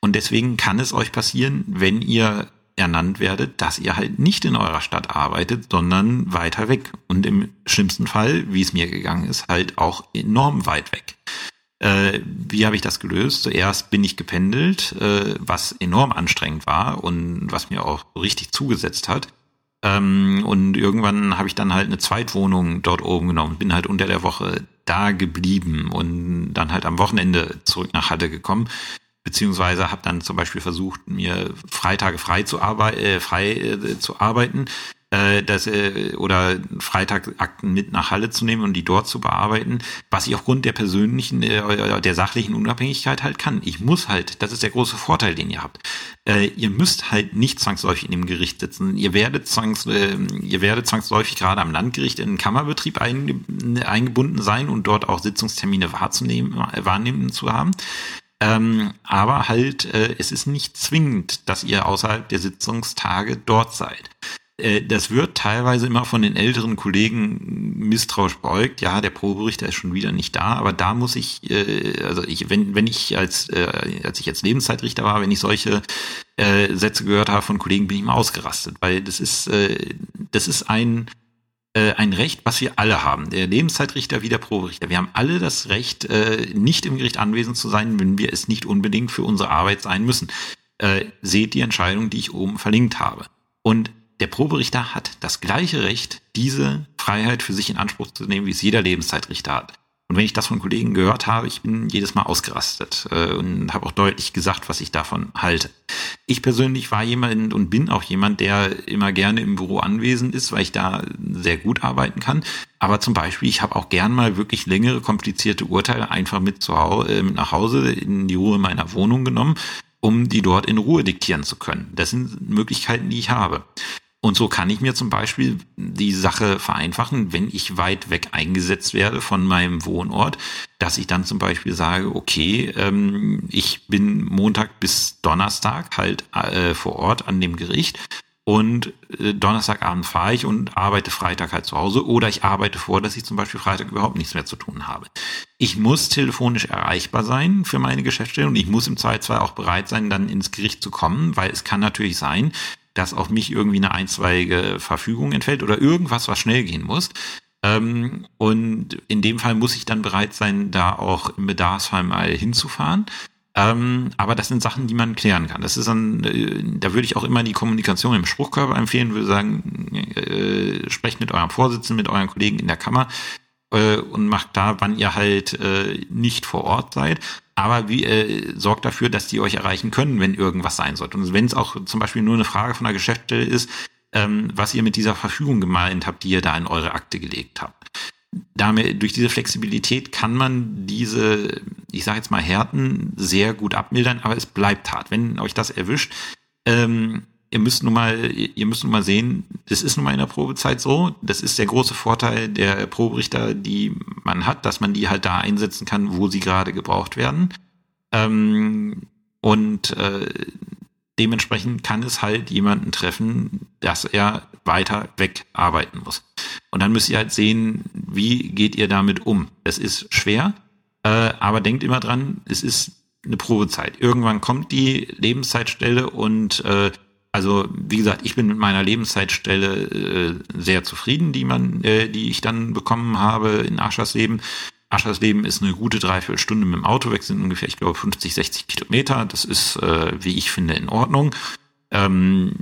Und deswegen kann es euch passieren, wenn ihr ernannt werdet, dass ihr halt nicht in eurer Stadt arbeitet, sondern weiter weg. Und im schlimmsten Fall, wie es mir gegangen ist, halt auch enorm weit weg. Äh, wie habe ich das gelöst? Zuerst bin ich gependelt, äh, was enorm anstrengend war und was mir auch richtig zugesetzt hat. Ähm, und irgendwann habe ich dann halt eine Zweitwohnung dort oben genommen, bin halt unter der Woche da geblieben und dann halt am Wochenende zurück nach Halle gekommen. Beziehungsweise habe dann zum Beispiel versucht, mir Freitage frei zu, arbeit äh, frei, äh, zu arbeiten, äh, das, äh, oder Freitagakten mit nach Halle zu nehmen und die dort zu bearbeiten, was ich aufgrund der persönlichen, äh, der sachlichen Unabhängigkeit halt kann. Ich muss halt, das ist der große Vorteil, den ihr habt. Äh, ihr müsst halt nicht zwangsläufig in dem Gericht sitzen. Ihr werdet, zwangs, äh, ihr werdet zwangsläufig gerade am Landgericht in den Kammerbetrieb ein, eingebunden sein und dort auch Sitzungstermine wahrzunehmen, wahrnehmen zu haben. Ähm, aber halt, äh, es ist nicht zwingend, dass ihr außerhalb der Sitzungstage dort seid. Äh, das wird teilweise immer von den älteren Kollegen misstrauisch beugt. Ja, der Proberichter ist schon wieder nicht da, aber da muss ich, äh, also ich, wenn, wenn ich als, äh, als ich jetzt Lebenszeitrichter war, wenn ich solche äh, Sätze gehört habe von Kollegen, bin ich mal ausgerastet, weil das ist, äh, das ist ein, äh, ein Recht, was wir alle haben. Der Lebenszeitrichter wie der Proberichter. Wir haben alle das Recht, äh, nicht im Gericht anwesend zu sein, wenn wir es nicht unbedingt für unsere Arbeit sein müssen. Äh, seht die Entscheidung, die ich oben verlinkt habe. Und der Proberichter hat das gleiche Recht, diese Freiheit für sich in Anspruch zu nehmen, wie es jeder Lebenszeitrichter hat. Und wenn ich das von Kollegen gehört habe, ich bin jedes Mal ausgerastet äh, und habe auch deutlich gesagt, was ich davon halte. Ich persönlich war jemand und bin auch jemand, der immer gerne im Büro anwesend ist, weil ich da sehr gut arbeiten kann. Aber zum Beispiel, ich habe auch gern mal wirklich längere, komplizierte Urteile einfach mit, zu Hause, äh, mit nach Hause in die Ruhe meiner Wohnung genommen, um die dort in Ruhe diktieren zu können. Das sind Möglichkeiten, die ich habe. Und so kann ich mir zum Beispiel die Sache vereinfachen, wenn ich weit weg eingesetzt werde von meinem Wohnort, dass ich dann zum Beispiel sage, okay, ähm, ich bin Montag bis Donnerstag halt äh, vor Ort an dem Gericht und äh, Donnerstagabend fahre ich und arbeite Freitag halt zu Hause oder ich arbeite vor, dass ich zum Beispiel Freitag überhaupt nichts mehr zu tun habe. Ich muss telefonisch erreichbar sein für meine Geschäftsstelle und ich muss im Zweifelsfall auch bereit sein, dann ins Gericht zu kommen, weil es kann natürlich sein, dass auf mich irgendwie eine einzweige Verfügung entfällt oder irgendwas, was schnell gehen muss. Ähm, und in dem Fall muss ich dann bereit sein, da auch im Bedarfsfall mal hinzufahren. Ähm, aber das sind Sachen, die man klären kann. Das ist dann, äh, da würde ich auch immer die Kommunikation im Spruchkörper empfehlen, würde sagen, äh, sprecht mit eurem Vorsitzenden, mit euren Kollegen in der Kammer äh, und macht da, wann ihr halt äh, nicht vor Ort seid. Aber wie, äh, sorgt dafür, dass die euch erreichen können, wenn irgendwas sein sollte. Und wenn es auch zum Beispiel nur eine Frage von der Geschäftsstelle ist, ähm, was ihr mit dieser Verfügung gemeint habt, die ihr da in eure Akte gelegt habt damit, durch diese Flexibilität kann man diese, ich sage jetzt mal, Härten sehr gut abmildern, aber es bleibt hart. Wenn euch das erwischt, ähm, ihr müsst nun mal, ihr müsst nun mal sehen, das ist nun mal in der Probezeit so. Das ist der große Vorteil der Proberichter, die man hat, dass man die halt da einsetzen kann, wo sie gerade gebraucht werden. Ähm, und äh, dementsprechend kann es halt jemanden treffen, dass er weiter weg arbeiten muss. Und dann müsst ihr halt sehen, wie geht ihr damit um. Es ist schwer, äh, aber denkt immer dran, es ist eine Probezeit. Irgendwann kommt die Lebenszeitstelle und äh, also wie gesagt, ich bin mit meiner Lebenszeitstelle äh, sehr zufrieden, die man, äh, die ich dann bekommen habe in Aschersleben. Aschersleben ist eine gute Dreiviertelstunde mit dem Auto weg, sind ungefähr, ich glaube, 50, 60 Kilometer. Das ist, äh, wie ich finde, in Ordnung. Ähm,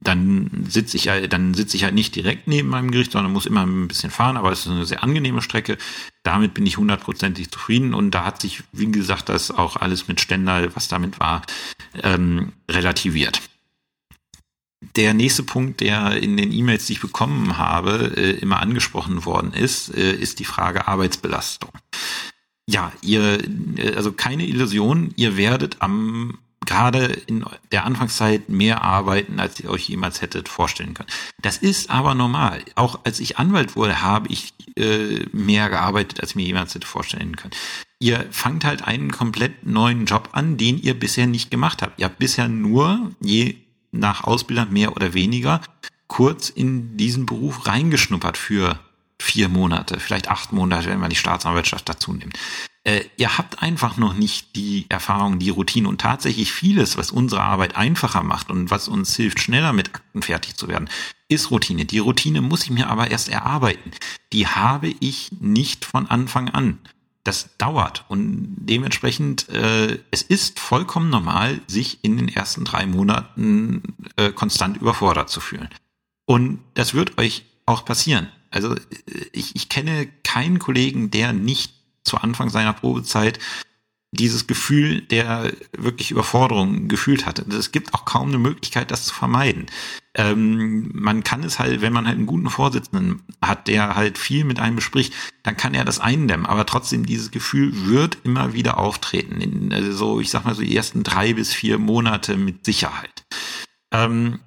dann sitze ich sitze ich halt nicht direkt neben meinem Gericht, sondern muss immer ein bisschen fahren, aber es ist eine sehr angenehme Strecke. Damit bin ich hundertprozentig zufrieden und da hat sich, wie gesagt, das auch alles mit Stendal, was damit war, ähm, relativiert. Der nächste Punkt, der in den E-Mails, die ich bekommen habe, äh, immer angesprochen worden ist, äh, ist die Frage Arbeitsbelastung. Ja, ihr, äh, also keine Illusion, ihr werdet am gerade in der Anfangszeit mehr arbeiten, als ihr euch jemals hättet vorstellen können. Das ist aber normal. Auch als ich Anwalt wurde, habe ich äh, mehr gearbeitet, als mir jemals hätte vorstellen können. Ihr fangt halt einen komplett neuen Job an, den ihr bisher nicht gemacht habt. Ihr habt bisher nur, je nach Ausbildern mehr oder weniger, kurz in diesen Beruf reingeschnuppert für vier Monate, vielleicht acht Monate, wenn man die Staatsanwaltschaft dazu nimmt äh, ihr habt einfach noch nicht die Erfahrung, die Routine und tatsächlich vieles, was unsere Arbeit einfacher macht und was uns hilft, schneller mit Akten fertig zu werden, ist Routine. Die Routine muss ich mir aber erst erarbeiten. Die habe ich nicht von Anfang an. Das dauert und dementsprechend, äh, es ist vollkommen normal, sich in den ersten drei Monaten äh, konstant überfordert zu fühlen. Und das wird euch auch passieren. Also äh, ich, ich kenne keinen Kollegen, der nicht zu Anfang seiner Probezeit dieses Gefühl der wirklich Überforderung gefühlt hatte. Es gibt auch kaum eine Möglichkeit, das zu vermeiden. Ähm, man kann es halt, wenn man halt einen guten Vorsitzenden hat, der halt viel mit einem bespricht, dann kann er das eindämmen. Aber trotzdem, dieses Gefühl wird immer wieder auftreten. In, also so, ich sag mal so, die ersten drei bis vier Monate mit Sicherheit. Ähm,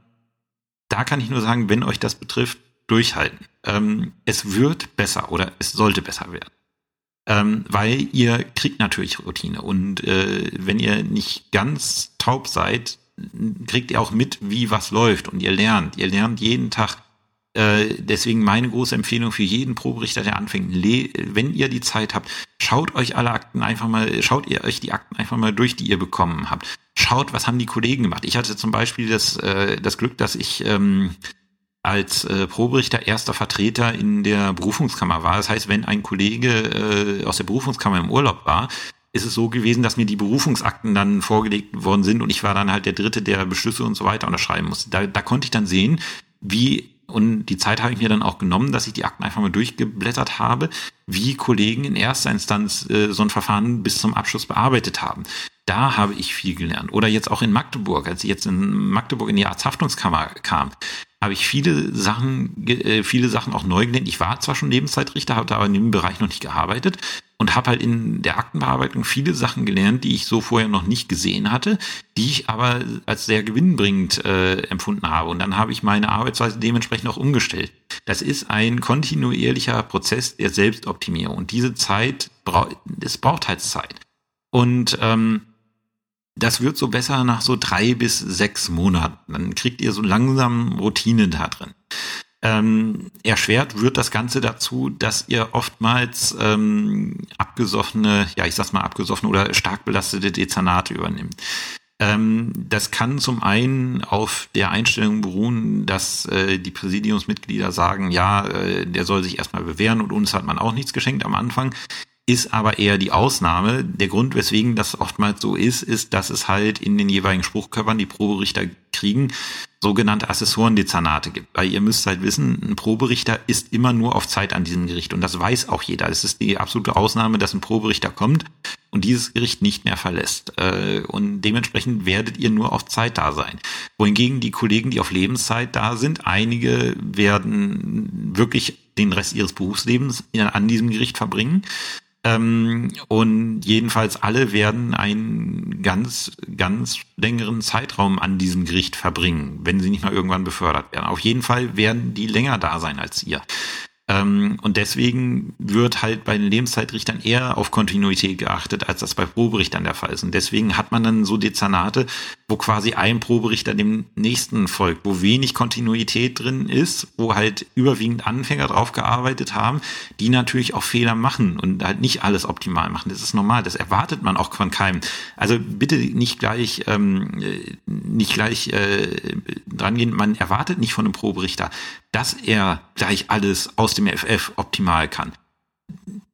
da kann ich nur sagen, wenn euch das betrifft, durchhalten. Ähm, es wird besser oder es sollte besser werden ähm, weil ihr kriegt natürlich Routine und äh, wenn ihr nicht ganz taub seid, kriegt ihr auch mit, wie was läuft und ihr lernt. Ihr lernt jeden Tag. Äh, deswegen meine große Empfehlung für jeden Proberichter, der anfängt, wenn ihr die Zeit habt, schaut euch alle Akten einfach mal, schaut ihr euch die Akten einfach mal durch, die ihr bekommen habt. Schaut, was haben die Kollegen gemacht. Ich hatte zum Beispiel das, äh, das Glück, dass ich ähm, als äh, Proberichter erster Vertreter in der Berufungskammer war. Das heißt, wenn ein Kollege äh, aus der Berufungskammer im Urlaub war, ist es so gewesen, dass mir die Berufungsakten dann vorgelegt worden sind und ich war dann halt der Dritte, der Beschlüsse und so weiter unterschreiben musste. Da, da konnte ich dann sehen, wie und die Zeit habe ich mir dann auch genommen, dass ich die Akten einfach mal durchgeblättert habe, wie Kollegen in erster Instanz äh, so ein Verfahren bis zum Abschluss bearbeitet haben. Da habe ich viel gelernt. Oder jetzt auch in Magdeburg, als ich jetzt in Magdeburg in die Arzthaftungskammer kam habe ich viele Sachen, äh, viele Sachen auch neu gelernt. Ich war zwar schon Lebenszeitrichter, hatte aber in dem Bereich noch nicht gearbeitet. und habe halt in der Aktenbearbeitung viele Sachen gelernt, die ich so vorher noch nicht gesehen hatte, die ich aber als sehr gewinnbringend äh, empfunden habe. Und dann habe ich meine Arbeitsweise dementsprechend auch umgestellt. Das ist ein kontinuierlicher Prozess der Selbstoptimierung. Und diese Zeit, es braucht halt Zeit. Und ähm, das wird so besser nach so drei bis sechs Monaten. Dann kriegt ihr so langsam Routine da drin. Ähm, erschwert wird das Ganze dazu, dass ihr oftmals ähm, abgesoffene, ja ich sag's mal abgesoffene oder stark belastete Dezernate übernimmt. Ähm, das kann zum einen auf der Einstellung beruhen, dass äh, die Präsidiumsmitglieder sagen, ja, äh, der soll sich erstmal bewähren und uns hat man auch nichts geschenkt am Anfang ist aber eher die Ausnahme. Der Grund, weswegen das oftmals so ist, ist, dass es halt in den jeweiligen Spruchkörpern, die Proberichter kriegen, sogenannte Assessorendezernate gibt. Weil ihr müsst halt wissen, ein Proberichter ist immer nur auf Zeit an diesem Gericht und das weiß auch jeder. Es ist die absolute Ausnahme, dass ein Proberichter kommt und dieses Gericht nicht mehr verlässt. Äh, und dementsprechend werdet ihr nur auf Zeit da sein. Wohingegen die Kollegen, die auf Lebenszeit da sind, einige werden wirklich den Rest ihres Berufslebens an diesem Gericht verbringen. Ähm, und jedenfalls alle werden einen ganz, ganz längeren Zeitraum an diesem Gericht verbringen, wenn sie nicht mal irgendwann befördert werden. Auf jeden Fall werden die länger da sein als ihr. Ähm, und deswegen wird halt bei den Lebenszeitrichtern eher auf Kontinuität geachtet, als das bei Proberichtern der Fall ist. Und deswegen hat man dann so Dezernate, wo quasi ein Proberichter dem nächsten folgt, wo wenig Kontinuität drin ist, wo halt überwiegend Anfänger drauf gearbeitet haben, die natürlich auch Fehler machen und halt nicht alles optimal machen. Das ist normal, das erwartet man auch von keinem. Also bitte nicht gleich, ähm, nicht gleich äh, drangehen, man erwartet nicht von einem Proberichter, dass er gleich alles aus dem FF optimal kann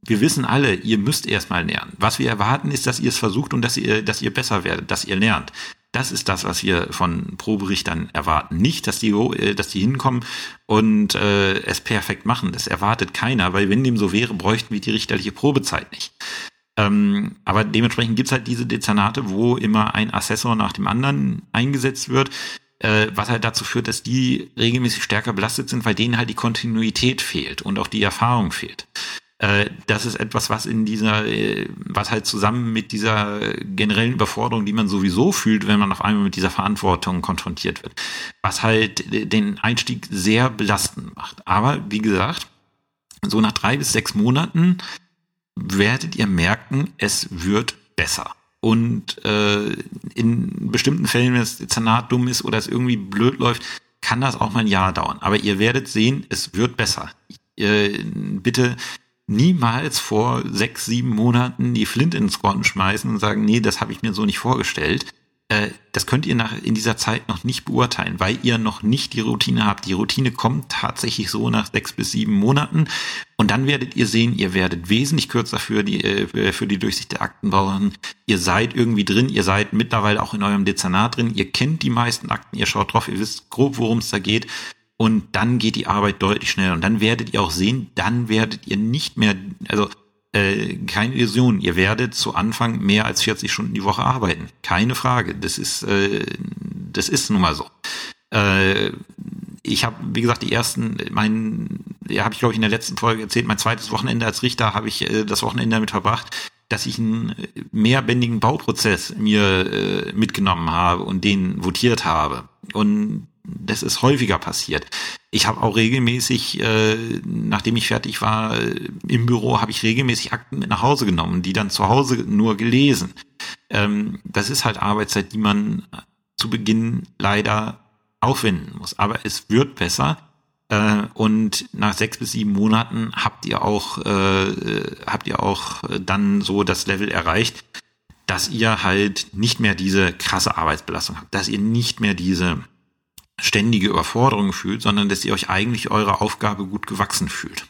wir wissen alle, ihr müsst erstmal lernen. Was wir erwarten, ist, dass ihr es versucht und dass ihr, dass ihr besser werdet, dass ihr lernt. Das ist das, was wir von Proberichtern erwarten. Nicht, dass die, äh, dass die hinkommen und äh, es perfekt machen. Das erwartet keiner, weil wenn dem so wäre, bräuchten wir die richterliche Probezeit nicht. Ähm, aber dementsprechend gibt's halt diese Dezernate, wo immer ein Assessor nach dem anderen eingesetzt wird, äh, was halt dazu führt, dass die regelmäßig stärker belastet sind, weil denen halt die Kontinuität fehlt und auch die Erfahrung fehlt. Äh, das ist etwas, was in dieser, äh, was halt zusammen mit dieser generellen Überforderung, die man sowieso fühlt, wenn man auf einmal mit dieser Verantwortung konfrontiert wird, was halt den Einstieg sehr belastend macht. Aber wie gesagt, so nach drei bis sechs Monaten werdet ihr merken, es wird besser. Und äh, in bestimmten Fällen, wenn das Dezernat dumm ist oder es irgendwie blöd läuft, kann das auch mal ein Jahr dauern. Aber ihr werdet sehen, es wird besser. Äh, bitte niemals vor sechs, sieben Monaten die Flint ins Korn schmeißen und sagen, nee, das habe ich mir so nicht vorgestellt. Äh, das könnt ihr nach, in dieser Zeit noch nicht beurteilen, weil ihr noch nicht die Routine habt. Die Routine kommt tatsächlich so nach sechs bis sieben Monaten. Und dann werdet ihr sehen, ihr werdet wesentlich kürzer für die, äh, für die Durchsicht der Akten brauchen. Ihr seid irgendwie drin, ihr seid mittlerweile auch in eurem Dezernat drin, ihr kennt die meisten Akten, ihr schaut drauf, ihr wisst grob, worum es da geht. Und dann geht die Arbeit deutlich schneller. Und dann werdet ihr auch sehen, dann werdet ihr nicht mehr, also äh, keine Illusion, ihr werdet zu Anfang mehr als 40 Stunden die Woche arbeiten. Keine Frage. Das ist, äh, das ist nun mal so. Äh, ich habe, wie gesagt, die ersten, mein, ja, habe ich glaube ich in der letzten Folge erzählt, mein zweites Wochenende als Richter habe ich äh, das Wochenende damit verbracht, dass ich einen mehrbändigen Bauprozess mir äh, mitgenommen habe und den votiert habe. Und das ist häufiger passiert. Ich habe auch regelmäßig, äh, nachdem ich fertig war äh, im Büro, habe ich regelmäßig Akten mit nach Hause genommen, die dann zu Hause nur gelesen. Ähm, das ist halt Arbeitszeit, die man zu Beginn leider aufwenden muss. Aber es wird besser. Äh, und nach sechs bis sieben Monaten habt ihr auch, äh, habt ihr auch dann so das Level erreicht, dass ihr halt nicht mehr diese krasse Arbeitsbelastung habt, dass ihr nicht mehr diese ständige Überforderung fühlt, sondern dass ihr euch eigentlich eurer Aufgabe gut gewachsen fühlt.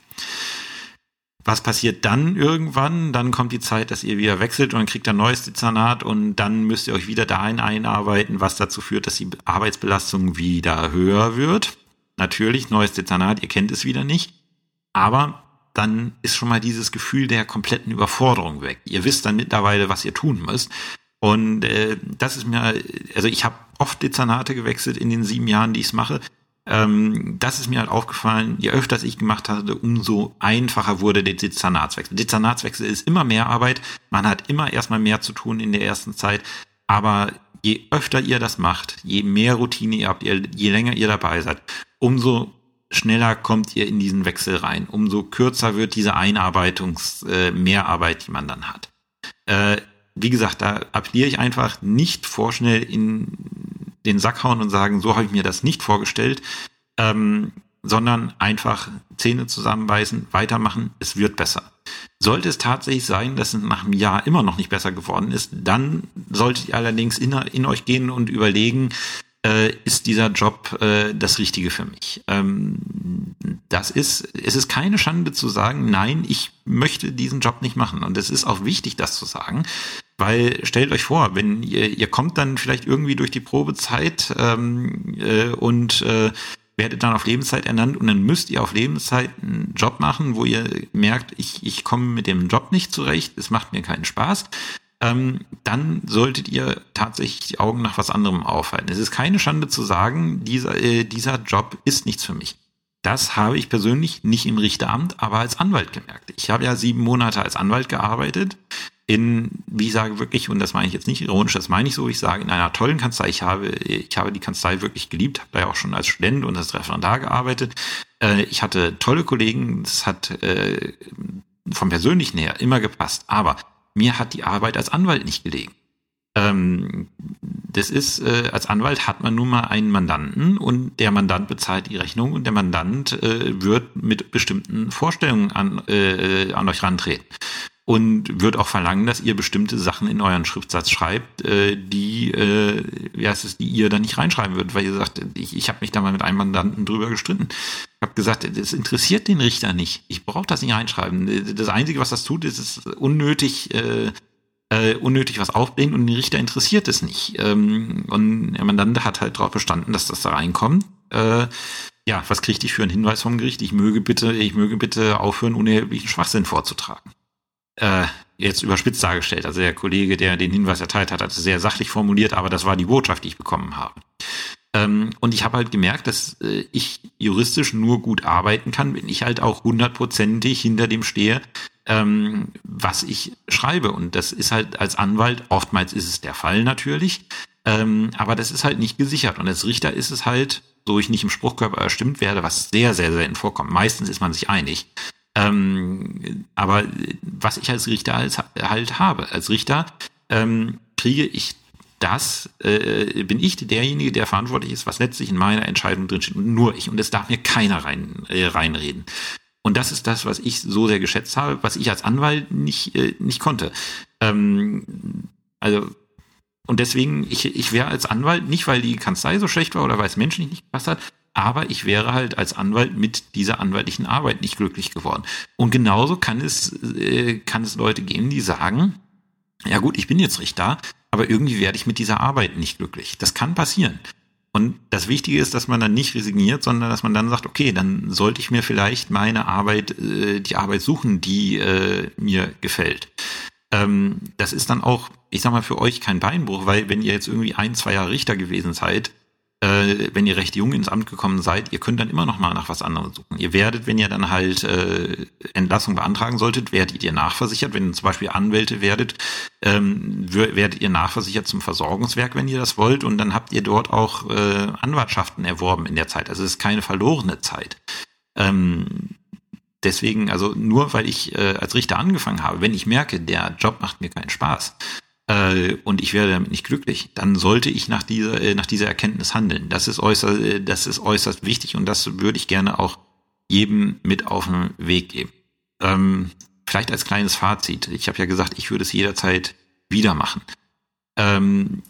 Was passiert dann irgendwann? Dann kommt die Zeit, dass ihr wieder wechselt und kriegt ein neues Dezernat und dann müsst ihr euch wieder dahin einarbeiten, was dazu führt, dass die Arbeitsbelastung wieder höher wird. Natürlich, neues Dezernat, ihr kennt es wieder nicht. Aber dann ist schon mal dieses Gefühl der kompletten Überforderung weg. Ihr wisst dann mittlerweile, was ihr tun müsst. Und äh, das ist mir, also ich habe oft Dezernate gewechselt in den sieben Jahren, die ich es mache. ähm, das ist mir halt aufgefallen, je öfter ich gemacht hatte, umso einfacher wurde der Dezernatswechsel. Dezernatswechsel ist immer mehr Arbeit, man hat immer erstmal mehr zu tun in der ersten Zeit, aber je öfter ihr das macht, je mehr Routine ihr habt, je länger ihr dabei seid, umso schneller kommt ihr in diesen Wechsel rein, umso kürzer wird diese Einarbeitungs äh, die man dann hat. Äh, wie gesagt, da appelliere ich einfach nicht vorschnell in den Sack hauen und sagen, so habe ich mir das nicht vorgestellt, ähm, sondern einfach Zähne zusammenbeißen, weitermachen, es wird besser. Sollte es tatsächlich sein, dass es nach einem Jahr immer noch nicht besser geworden ist, dann solltet ihr allerdings in, in euch gehen und überlegen, äh, ist dieser Job äh, das Richtige für mich? Ähm, das ist, es ist keine Schande zu sagen, nein, ich möchte diesen Job nicht machen. Und es ist auch wichtig, das zu sagen, weil stellt euch vor, wenn ihr, ihr kommt dann vielleicht irgendwie durch die Probezeit ähm, äh, und äh, werdet dann auf Lebenszeit ernannt und dann müsst ihr auf Lebenszeit einen Job machen, wo ihr merkt, ich, ich komme mit dem Job nicht zurecht, es macht mir keinen Spaß ähm, dann solltet ihr tatsächlich die Augen nach was anderem aufhalten. Es ist keine Schande zu sagen, dieser, äh, dieser Job ist nichts für mich. Das habe ich persönlich nicht im Richteramt, aber als Anwalt gemerkt. Ich habe ja sieben Monate als Anwalt gearbeitet in, wie ich sage wirklich, und das meine ich jetzt nicht ironisch, das meine ich so, ich sage in einer tollen Kanzlei. Ich habe, ich habe die Kanzlei wirklich geliebt, habe da ja auch schon als Student und als Referendar gearbeitet. Äh, ich hatte tolle Kollegen, es hat äh, vom Persönlichen her immer gepasst. Aber mir hat die Arbeit als Anwalt nicht gelegen. Ähm, das ist, äh, als Anwalt hat man nun mal einen Mandanten und der Mandant bezahlt die Rechnung und der Mandant äh, wird mit bestimmten Vorstellungen an, äh, an euch rantreten und wird auch verlangen, dass ihr bestimmte Sachen in euren Schriftsatz schreibt, äh, die, äh, heißt es, die ihr dann nicht reinschreiben würdet, weil ihr sagt, ich, ich habe mich da mal mit einem Mandanten drüber gestritten. Ich habe gesagt, das interessiert den Richter nicht. Ich brauche das nicht reinschreiben. Das Einzige, was das tut, ist es unnötig, äh, äh, unnötig was aufbringen und den Richter interessiert es nicht. Ähm, und der Mandant hat halt darauf bestanden, dass das da reinkommt. Äh, ja, was kriege ich für einen Hinweis vom Gericht? Ich möge bitte, ich möge bitte aufhören, unerheblichen Schwachsinn vorzutragen äh, jetzt überspitzt dargestellt. Also der Kollege, der den Hinweis erteilt hat, hat es sehr sachlich formuliert, aber das war die Botschaft, die ich bekommen habe. Ähm, und ich habe halt gemerkt, dass äh, ich juristisch nur gut arbeiten kann, wenn ich halt auch hundertprozentig hinter dem stehe, ähm, was ich schreibe. Und das ist halt als Anwalt, oftmals ist es der Fall natürlich, ähm, aber das ist halt nicht gesichert. Und als Richter ist es halt, so ich nicht im Spruchkörper erstimmt werde, was sehr, sehr selten vorkommt. Meistens ist man sich einig. Ähm, aber was ich als Richter als, halt habe, als Richter ähm, kriege ich das, äh, bin ich derjenige, der verantwortlich ist, was letztlich in meiner Entscheidung drinsteht. Nur ich. Und es darf mir keiner rein, äh, reinreden. Und das ist das, was ich so sehr geschätzt habe, was ich als Anwalt nicht, äh, nicht konnte. Ähm, also, und deswegen, ich, ich wäre als Anwalt, nicht weil die Kanzlei so schlecht war oder weil es menschlich nicht gepasst hat, aber ich wäre halt als Anwalt mit dieser anwaltlichen Arbeit nicht glücklich geworden. Und genauso kann es, äh, kann es Leute geben, die sagen, ja gut, ich bin jetzt Richter, aber irgendwie werde ich mit dieser Arbeit nicht glücklich. Das kann passieren. Und das Wichtige ist, dass man dann nicht resigniert, sondern dass man dann sagt, okay, dann sollte ich mir vielleicht meine Arbeit, äh, die Arbeit suchen, die äh, mir gefällt. Ähm, das ist dann auch, ich sag mal, für euch kein Beinbruch, weil wenn ihr jetzt irgendwie ein, zwei Jahre Richter gewesen seid, äh, wenn ihr recht jung ins Amt gekommen seid, ihr könnt dann immer noch mal nach was anderem suchen. Ihr werdet, wenn ihr dann halt äh, Entlassung beantragen solltet, werdet ihr nachversichert. Wenn ihr zum Beispiel Anwälte werdet, ähm, werdet ihr nachversichert zum Versorgungswerk, wenn ihr das wollt. Und dann habt ihr dort auch äh, Anwartschaften erworben in der Zeit. Also es ist keine verlorene Zeit. Ähm, deswegen, also nur weil ich äh, als Richter angefangen habe, wenn ich merke, der Job macht mir keinen Spaß, äh, und ich werde damit nicht glücklich, dann sollte ich nach dieser, äh, nach dieser Erkenntnis handeln. Das ist äußerst, äh, das ist äußerst wichtig und das würde ich gerne auch jedem mit auf den Weg geben. Ähm, vielleicht als kleines Fazit. Ich habe ja gesagt, ich würde es jederzeit wieder machen. Ähm,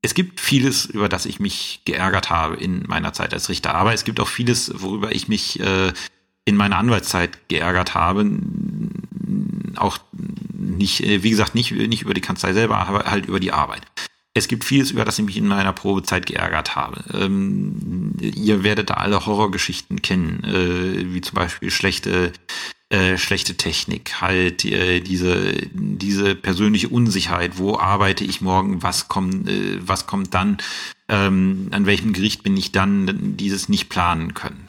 es gibt vieles, über das ich mich geärgert habe in meiner Zeit als Richter, aber es gibt auch vieles, worüber ich mich äh, in meiner Anwaltszeit geärgert habe. Auch nicht, äh, wie gesagt, nicht, nicht über die Kanzlei selber, aber halt über die Arbeit. Es gibt vieles, über das ich mich in meiner Probezeit geärgert habe. Ähm, ihr werdet da alle Horrorgeschichten kennen, äh, wie zum Beispiel schlechte äh, schlechte Technik, halt äh, diese diese persönliche Unsicherheit, wo arbeite ich morgen, was kommt äh, was kommt dann, ähm, an welchem Gericht bin ich dann, dieses nicht planen können.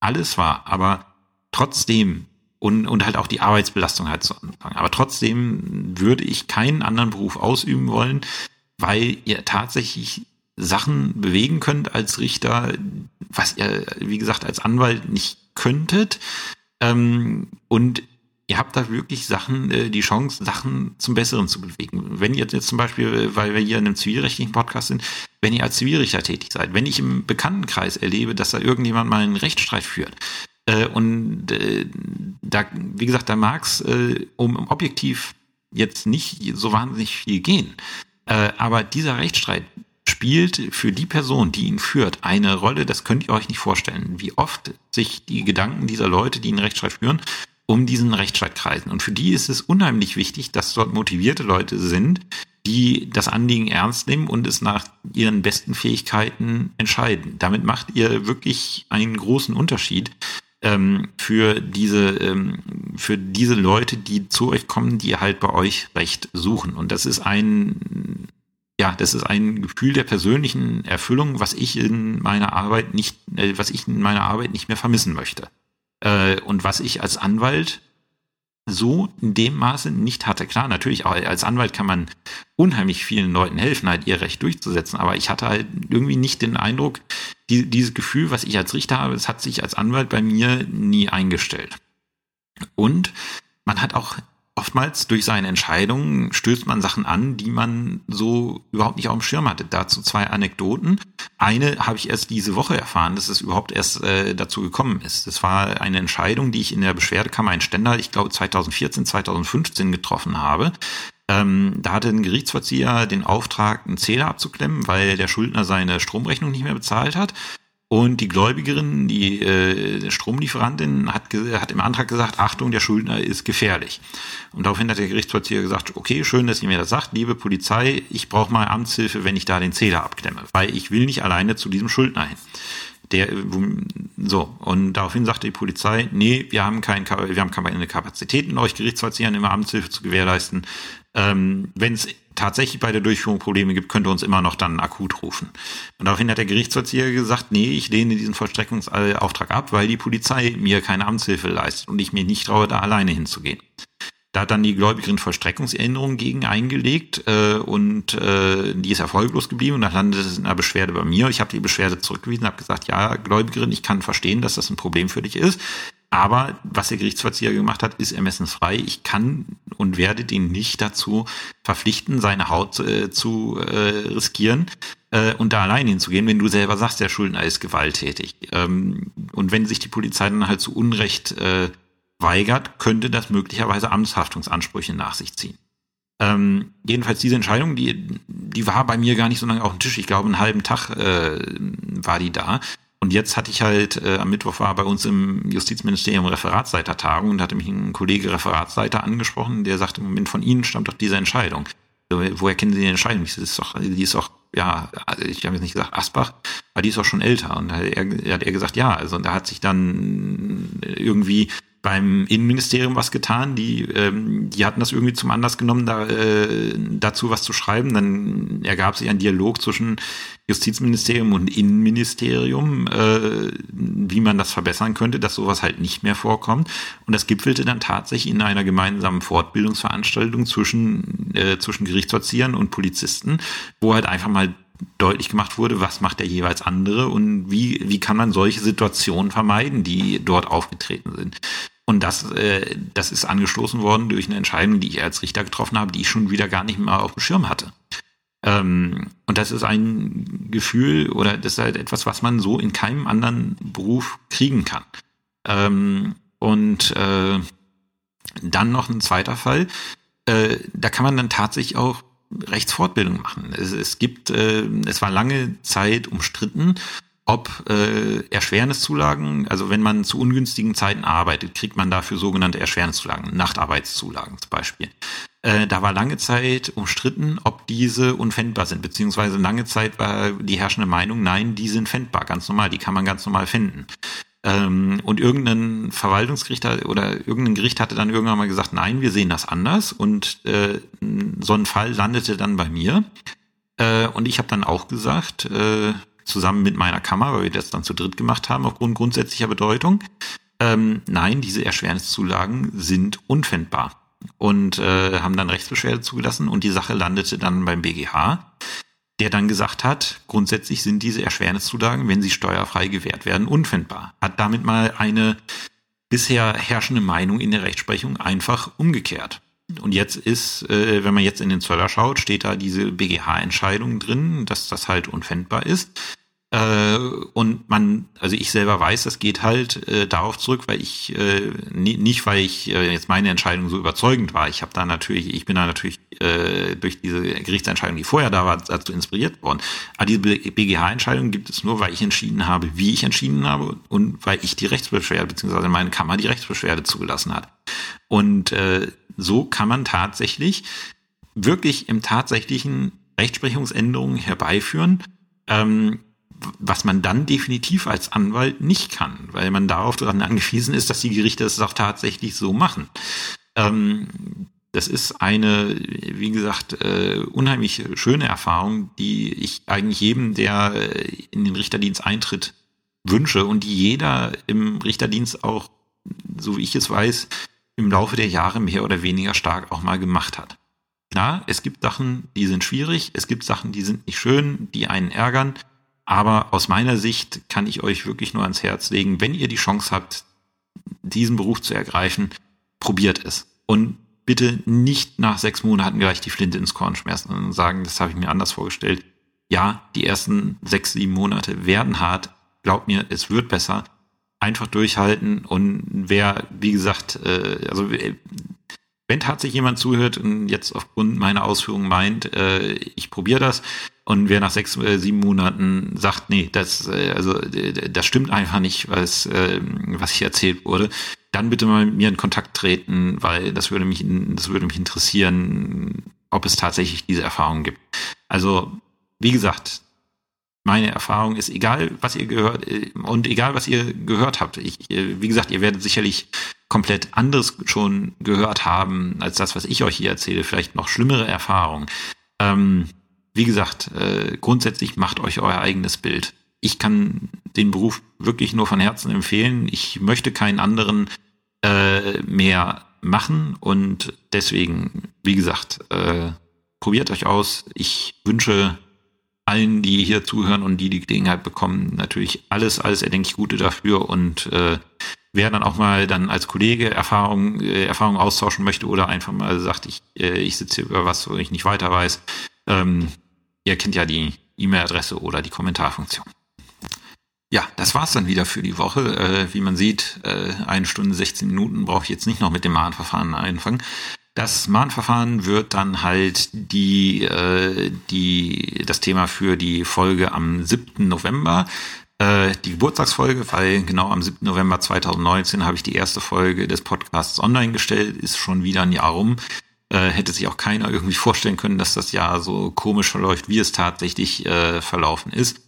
Alles war, aber trotzdem und, und halt auch die Arbeitsbelastung halt zu Anfang. Aber trotzdem würde ich keinen anderen Beruf ausüben wollen, weil ihr tatsächlich Sachen bewegen könnt als Richter, was ihr, wie gesagt, als Anwalt nicht könntet. Ähm, und ihr habt da wirklich Sachen, äh, die Chance, Sachen zum Besseren zu bewegen. Wenn ihr jetzt zum Beispiel, weil wir hier in einem zivilrechtlichen Podcast sind, wenn ihr als Zivilrichter tätig seid, wenn ich im Bekanntenkreis erlebe, dass da irgendjemand mal einen Rechtsstreit führt, äh, und äh, da, wie gesagt, da mag es äh, um, um objektiv jetzt nicht so wahnsinnig viel gehen. Äh, aber dieser Rechtsstreit spielt für die Person, die ihn führt, eine Rolle, das könnt ihr euch nicht vorstellen, wie oft sich die Gedanken dieser Leute, die einen Rechtsstreit führen, um diesen Rechtsstreit kreisen. Und für die ist es unheimlich wichtig, dass dort motivierte Leute sind, die das Anliegen ernst nehmen und es nach ihren besten Fähigkeiten entscheiden. Damit macht ihr wirklich einen großen Unterschied ähm, für diese ähm, für diese Leute, die zu euch kommen, die halt bei euch Recht suchen. Und das ist ein ja, das ist ein Gefühl der persönlichen Erfüllung, was ich in meiner Arbeit nicht, äh, was ich in meiner Arbeit nicht mehr vermissen möchte. Äh, und was ich als Anwalt so in dem Maße nicht hatte. Klar, natürlich, als Anwalt kann man unheimlich vielen Leuten helfen, halt ihr Recht durchzusetzen, aber ich hatte halt irgendwie nicht den Eindruck, die, dieses Gefühl, was ich als Richter habe, es hat sich als Anwalt bei mir nie eingestellt. Und man hat auch oftmals durch seine Entscheidungen stößt man Sachen an, die man so überhaupt nicht auf dem Schirm hatte. Dazu zwei Anekdoten. Eine habe ich erst diese Woche erfahren, dass es überhaupt erst äh, dazu gekommen ist. Das war eine Entscheidung, die ich in der Beschwerdekammer in Stendal, ich glaube 2014, 2015 getroffen habe. Ähm, da hatte ein Gerichtsvollzieher den Auftrag, einen Zähler abzuklemmen, weil der Schuldner seine Stromrechnung nicht mehr bezahlt hat. Und die Gläubigerin, die äh, Stromlieferantin, hat, hat im Antrag gesagt, Achtung, der Schuldner ist gefährlich. Und daraufhin hat der Gerichtsvollzieher gesagt, okay, schön, dass ihr mir das sagt, liebe Polizei, ich brauche mal Amtshilfe, wenn ich da den Zähler abklemme, weil ich will nicht alleine zu diesem Schuldner hin. Der, so, und daraufhin sagte die Polizei, nee, wir haben, kein, wir haben keine Kapazitäten, euch Gerichtsvollziehern immer Amtshilfe zu gewährleisten. Ähm, wenn es tatsächlich bei der Durchführung Probleme gibt, könnte uns immer noch dann akut rufen. Und daraufhin hat der Gerichtsvollzieher gesagt, nee, ich lehne diesen Vollstreckungsauftrag ab, weil die Polizei mir keine Amtshilfe leistet und ich mir nicht traue, da alleine hinzugehen. Da hat dann die Gläubigerin Vollstreckungserinnerung gegen eingelegt äh, und äh, die ist erfolglos geblieben und dann landete es in einer Beschwerde bei mir. Ich habe die Beschwerde zurückgewiesen, habe gesagt, ja, Gläubigerin, ich kann verstehen, dass das ein Problem für dich ist. Aber was der Gerichtsvollzieher gemacht hat, ist ermessensfrei. Ich kann und werde den nicht dazu verpflichten, seine Haut äh, zu äh, riskieren äh, und da allein hinzugehen, wenn du selber sagst, der Schuldner ist gewalttätig. Ähm, und wenn sich die Polizei dann halt zu Unrecht äh, weigert, könnte das möglicherweise Amtshaftungsansprüche nach sich ziehen. Ähm, jedenfalls diese Entscheidung, die, die war bei mir gar nicht so lange auf dem Tisch. Ich glaube, einen halben Tag äh, war die da. Und jetzt hatte ich halt, äh, am Mittwoch war bei uns im Justizministerium Referatsleitertagung und hatte mich ein Kollege Referatsleiter angesprochen, der sagte, im Moment von Ihnen stammt doch diese Entscheidung. Woher kennen Sie die Entscheidung? Das ist doch, die ist doch, ja, ich habe jetzt nicht gesagt Asbach, aber die ist auch schon älter. Und da hat er, hat er gesagt, ja, also da hat sich dann irgendwie beim Innenministerium was getan. Die, ähm, die hatten das irgendwie zum Anlass genommen, da, äh, dazu was zu schreiben. Dann ergab sich ein Dialog zwischen Justizministerium und Innenministerium, äh, wie man das verbessern könnte, dass sowas halt nicht mehr vorkommt. Und das gipfelte dann tatsächlich in einer gemeinsamen Fortbildungsveranstaltung zwischen, äh, zwischen Gerichtsverziehern und Polizisten, wo halt einfach mal deutlich gemacht wurde, was macht der jeweils andere und wie, wie kann man solche Situationen vermeiden, die dort aufgetreten sind. Und das, äh, das ist angestoßen worden durch eine Entscheidung, die ich als Richter getroffen habe, die ich schon wieder gar nicht mehr auf dem Schirm hatte. Ähm, und das ist ein Gefühl oder das ist halt etwas, was man so in keinem anderen Beruf kriegen kann. Ähm, und äh, dann noch ein zweiter Fall. Äh, da kann man dann tatsächlich auch Rechtsfortbildung machen. Es, es gibt, äh, es war lange Zeit umstritten, ob äh, Erschwerniszulagen, also wenn man zu ungünstigen Zeiten arbeitet, kriegt man dafür sogenannte Erschwerniszulagen, Nachtarbeitszulagen zum Beispiel. Äh, da war lange Zeit umstritten, ob diese unfändbar sind, beziehungsweise lange Zeit war die herrschende Meinung, nein, die sind fändbar, ganz normal, die kann man ganz normal finden. Ähm, und irgendein Verwaltungsgericht oder irgendein Gericht hatte dann irgendwann mal gesagt, nein, wir sehen das anders. Und äh, so ein Fall landete dann bei mir. Äh, und ich habe dann auch gesagt, äh, zusammen mit meiner Kammer, weil wir das dann zu dritt gemacht haben, aufgrund grundsätzlicher Bedeutung, ähm, nein, diese Erschwerniszulagen sind unfändbar. Und äh, haben dann Rechtsbeschwerde zugelassen und die Sache landete dann beim BGH der dann gesagt hat, grundsätzlich sind diese Erschwerniszulagen, wenn sie steuerfrei gewährt werden, unfindbar. Hat damit mal eine bisher herrschende Meinung in der Rechtsprechung einfach umgekehrt. Und jetzt ist, äh, wenn man jetzt in den Zöller schaut, steht da diese BGH-Entscheidung drin, dass das halt unfändbar ist. Äh, und man, also ich selber weiß, das geht halt äh, darauf zurück, weil ich äh, nicht, weil ich äh, jetzt meine Entscheidung so überzeugend war. Ich habe da natürlich, ich bin da natürlich äh, durch diese Gerichtsentscheidung, die vorher da war, dazu inspiriert worden. Aber diese BGH-Entscheidung gibt es nur, weil ich entschieden habe, wie ich entschieden habe und weil ich die Rechtsbeschwerde beziehungsweise meine Kammer die Rechtsbeschwerde zugelassen hat. Und äh, so kann man tatsächlich wirklich im tatsächlichen Rechtsprechungsänderungen herbeiführen. Ähm, was man dann definitiv als Anwalt nicht kann, weil man darauf daran angewiesen ist, dass die Gerichte es auch tatsächlich so machen. Ähm, das ist eine, wie gesagt, äh, unheimlich schöne Erfahrung, die ich eigentlich jedem, der äh, in den Richterdienst eintritt, wünsche und die jeder im Richterdienst auch, so wie ich es weiß, im Laufe der Jahre mehr oder weniger stark auch mal gemacht hat. Klar, es gibt Sachen, die sind schwierig, es gibt Sachen, die sind nicht schön, die einen ärgern. Aber aus meiner Sicht kann ich euch wirklich nur ans Herz legen, wenn ihr die Chance habt, diesen Beruf zu ergreifen, probiert es. Und bitte nicht nach sechs Monaten gleich die Flinte ins Korn schmeißen und sagen, das habe ich mir anders vorgestellt. Ja, die ersten sechs, sieben Monate werden hart. Glaubt mir, es wird besser. Einfach durchhalten und wer, wie gesagt, äh, also wenn tatsächlich jemand zuhört und jetzt aufgrund meiner Ausführungen meint, äh, ich probiere das, und wer nach sechs, äh, sieben Monaten sagt, nee, das, äh, also, äh, das stimmt einfach nicht, was, äh, was hier erzählt wurde, dann bitte mal mit mir in Kontakt treten, weil das würde mich, das würde mich interessieren, ob es tatsächlich diese Erfahrung gibt. Also, wie gesagt, meine Erfahrung ist, egal was ihr gehört äh, und egal was ihr gehört habt, ich, äh, wie gesagt, ihr werdet sicherlich komplett anderes schon gehört haben als das, was ich euch hier erzähle, vielleicht noch schlimmere Erfahrungen. Ähm, wie gesagt, äh, grundsätzlich macht euch euer eigenes Bild. Ich kann den Beruf wirklich nur von Herzen empfehlen. Ich möchte keinen anderen äh, mehr machen und deswegen, wie gesagt, äh, probiert euch aus. Ich wünsche allen, die hier zuhören und die die Gelegenheit bekommen, natürlich alles, alles erdenklich Gute dafür und äh, wer dann auch mal dann als Kollege Erfahrung, äh, Erfahrung austauschen möchte oder einfach mal sagt, ich, äh, ich sitze hier über was, wo ich nicht weiter weiß, ähm, Ihr kennt ja die E-Mail-Adresse oder die Kommentarfunktion. Ja, das war's dann wieder für die Woche. Äh, wie man sieht, äh, eine Stunde 16 Minuten brauche ich jetzt nicht noch mit dem Mahnverfahren anfangen. Das Mahnverfahren wird dann halt die, äh, die, das Thema für die Folge am 7. November. Äh, die Geburtstagsfolge, weil genau am 7. November 2019 habe ich die erste Folge des Podcasts online gestellt, ist schon wieder ein Jahr rum äh, hätte sich auch keiner irgendwie vorstellen können, dass das Jahr so komisch verläuft, wie es tatsächlich äh, verlaufen ist.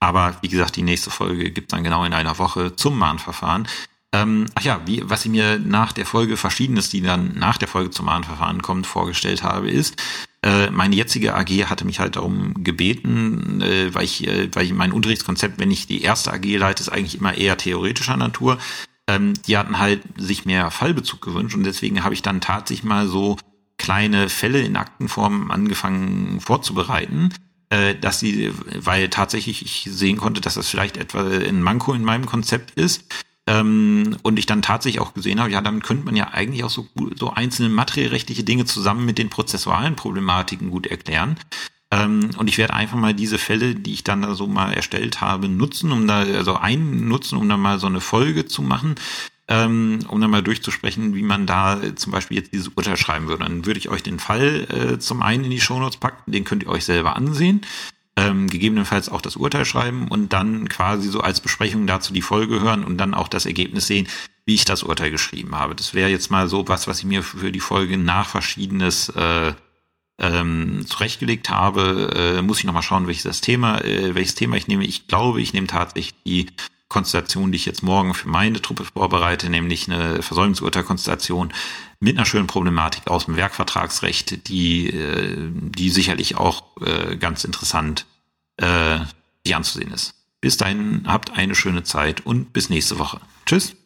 Aber wie gesagt, die nächste Folge gibt dann genau in einer Woche zum Mahnverfahren. Ähm, ach ja, wie, was ich mir nach der Folge Verschiedenes, die dann nach der Folge zum Mahnverfahren kommt, vorgestellt habe, ist, äh, meine jetzige AG hatte mich halt darum gebeten, äh, weil ich, äh, weil ich mein Unterrichtskonzept, wenn ich die erste AG leite, ist eigentlich immer eher theoretischer Natur. Ähm, die hatten halt sich mehr Fallbezug gewünscht und deswegen habe ich dann tatsächlich mal so kleine Fälle in Aktenform angefangen vorzubereiten, äh, dass sie, weil tatsächlich ich sehen konnte, dass das vielleicht etwa ein Manko in meinem Konzept ist. Ähm, und ich dann tatsächlich auch gesehen habe, ja, damit könnte man ja eigentlich auch so, so einzelne materiellrechtliche Dinge zusammen mit den prozessualen Problematiken gut erklären. Ähm, und ich werde einfach mal diese Fälle, die ich dann da so mal erstellt habe, nutzen, um da, also einen nutzen, um da mal so eine Folge zu machen, ähm, um dann mal durchzusprechen, wie man da zum Beispiel jetzt dieses Urteil schreiben würde. Dann würde ich euch den Fall äh, zum einen in die Shownotes packen, den könnt ihr euch selber ansehen. Ähm, gegebenenfalls auch das Urteil schreiben und dann quasi so als Besprechung dazu die Folge hören und dann auch das Ergebnis sehen, wie ich das Urteil geschrieben habe. Das wäre jetzt mal so was, was ich mir für die Folge nach verschiedenes äh, ähm, zurechtgelegt habe. Äh, muss ich nochmal schauen, welches das Thema, äh, welches Thema ich nehme. Ich glaube, ich nehme tatsächlich die Konstellation, die ich jetzt morgen für meine Truppe vorbereite, nämlich eine Versäumnisurteilkonstellation mit einer schönen Problematik aus dem Werkvertragsrecht, die, äh, die sicherlich auch äh, ganz interessant äh, die anzusehen ist. Bis dahin habt eine schöne Zeit und bis nächste Woche. Tschüss.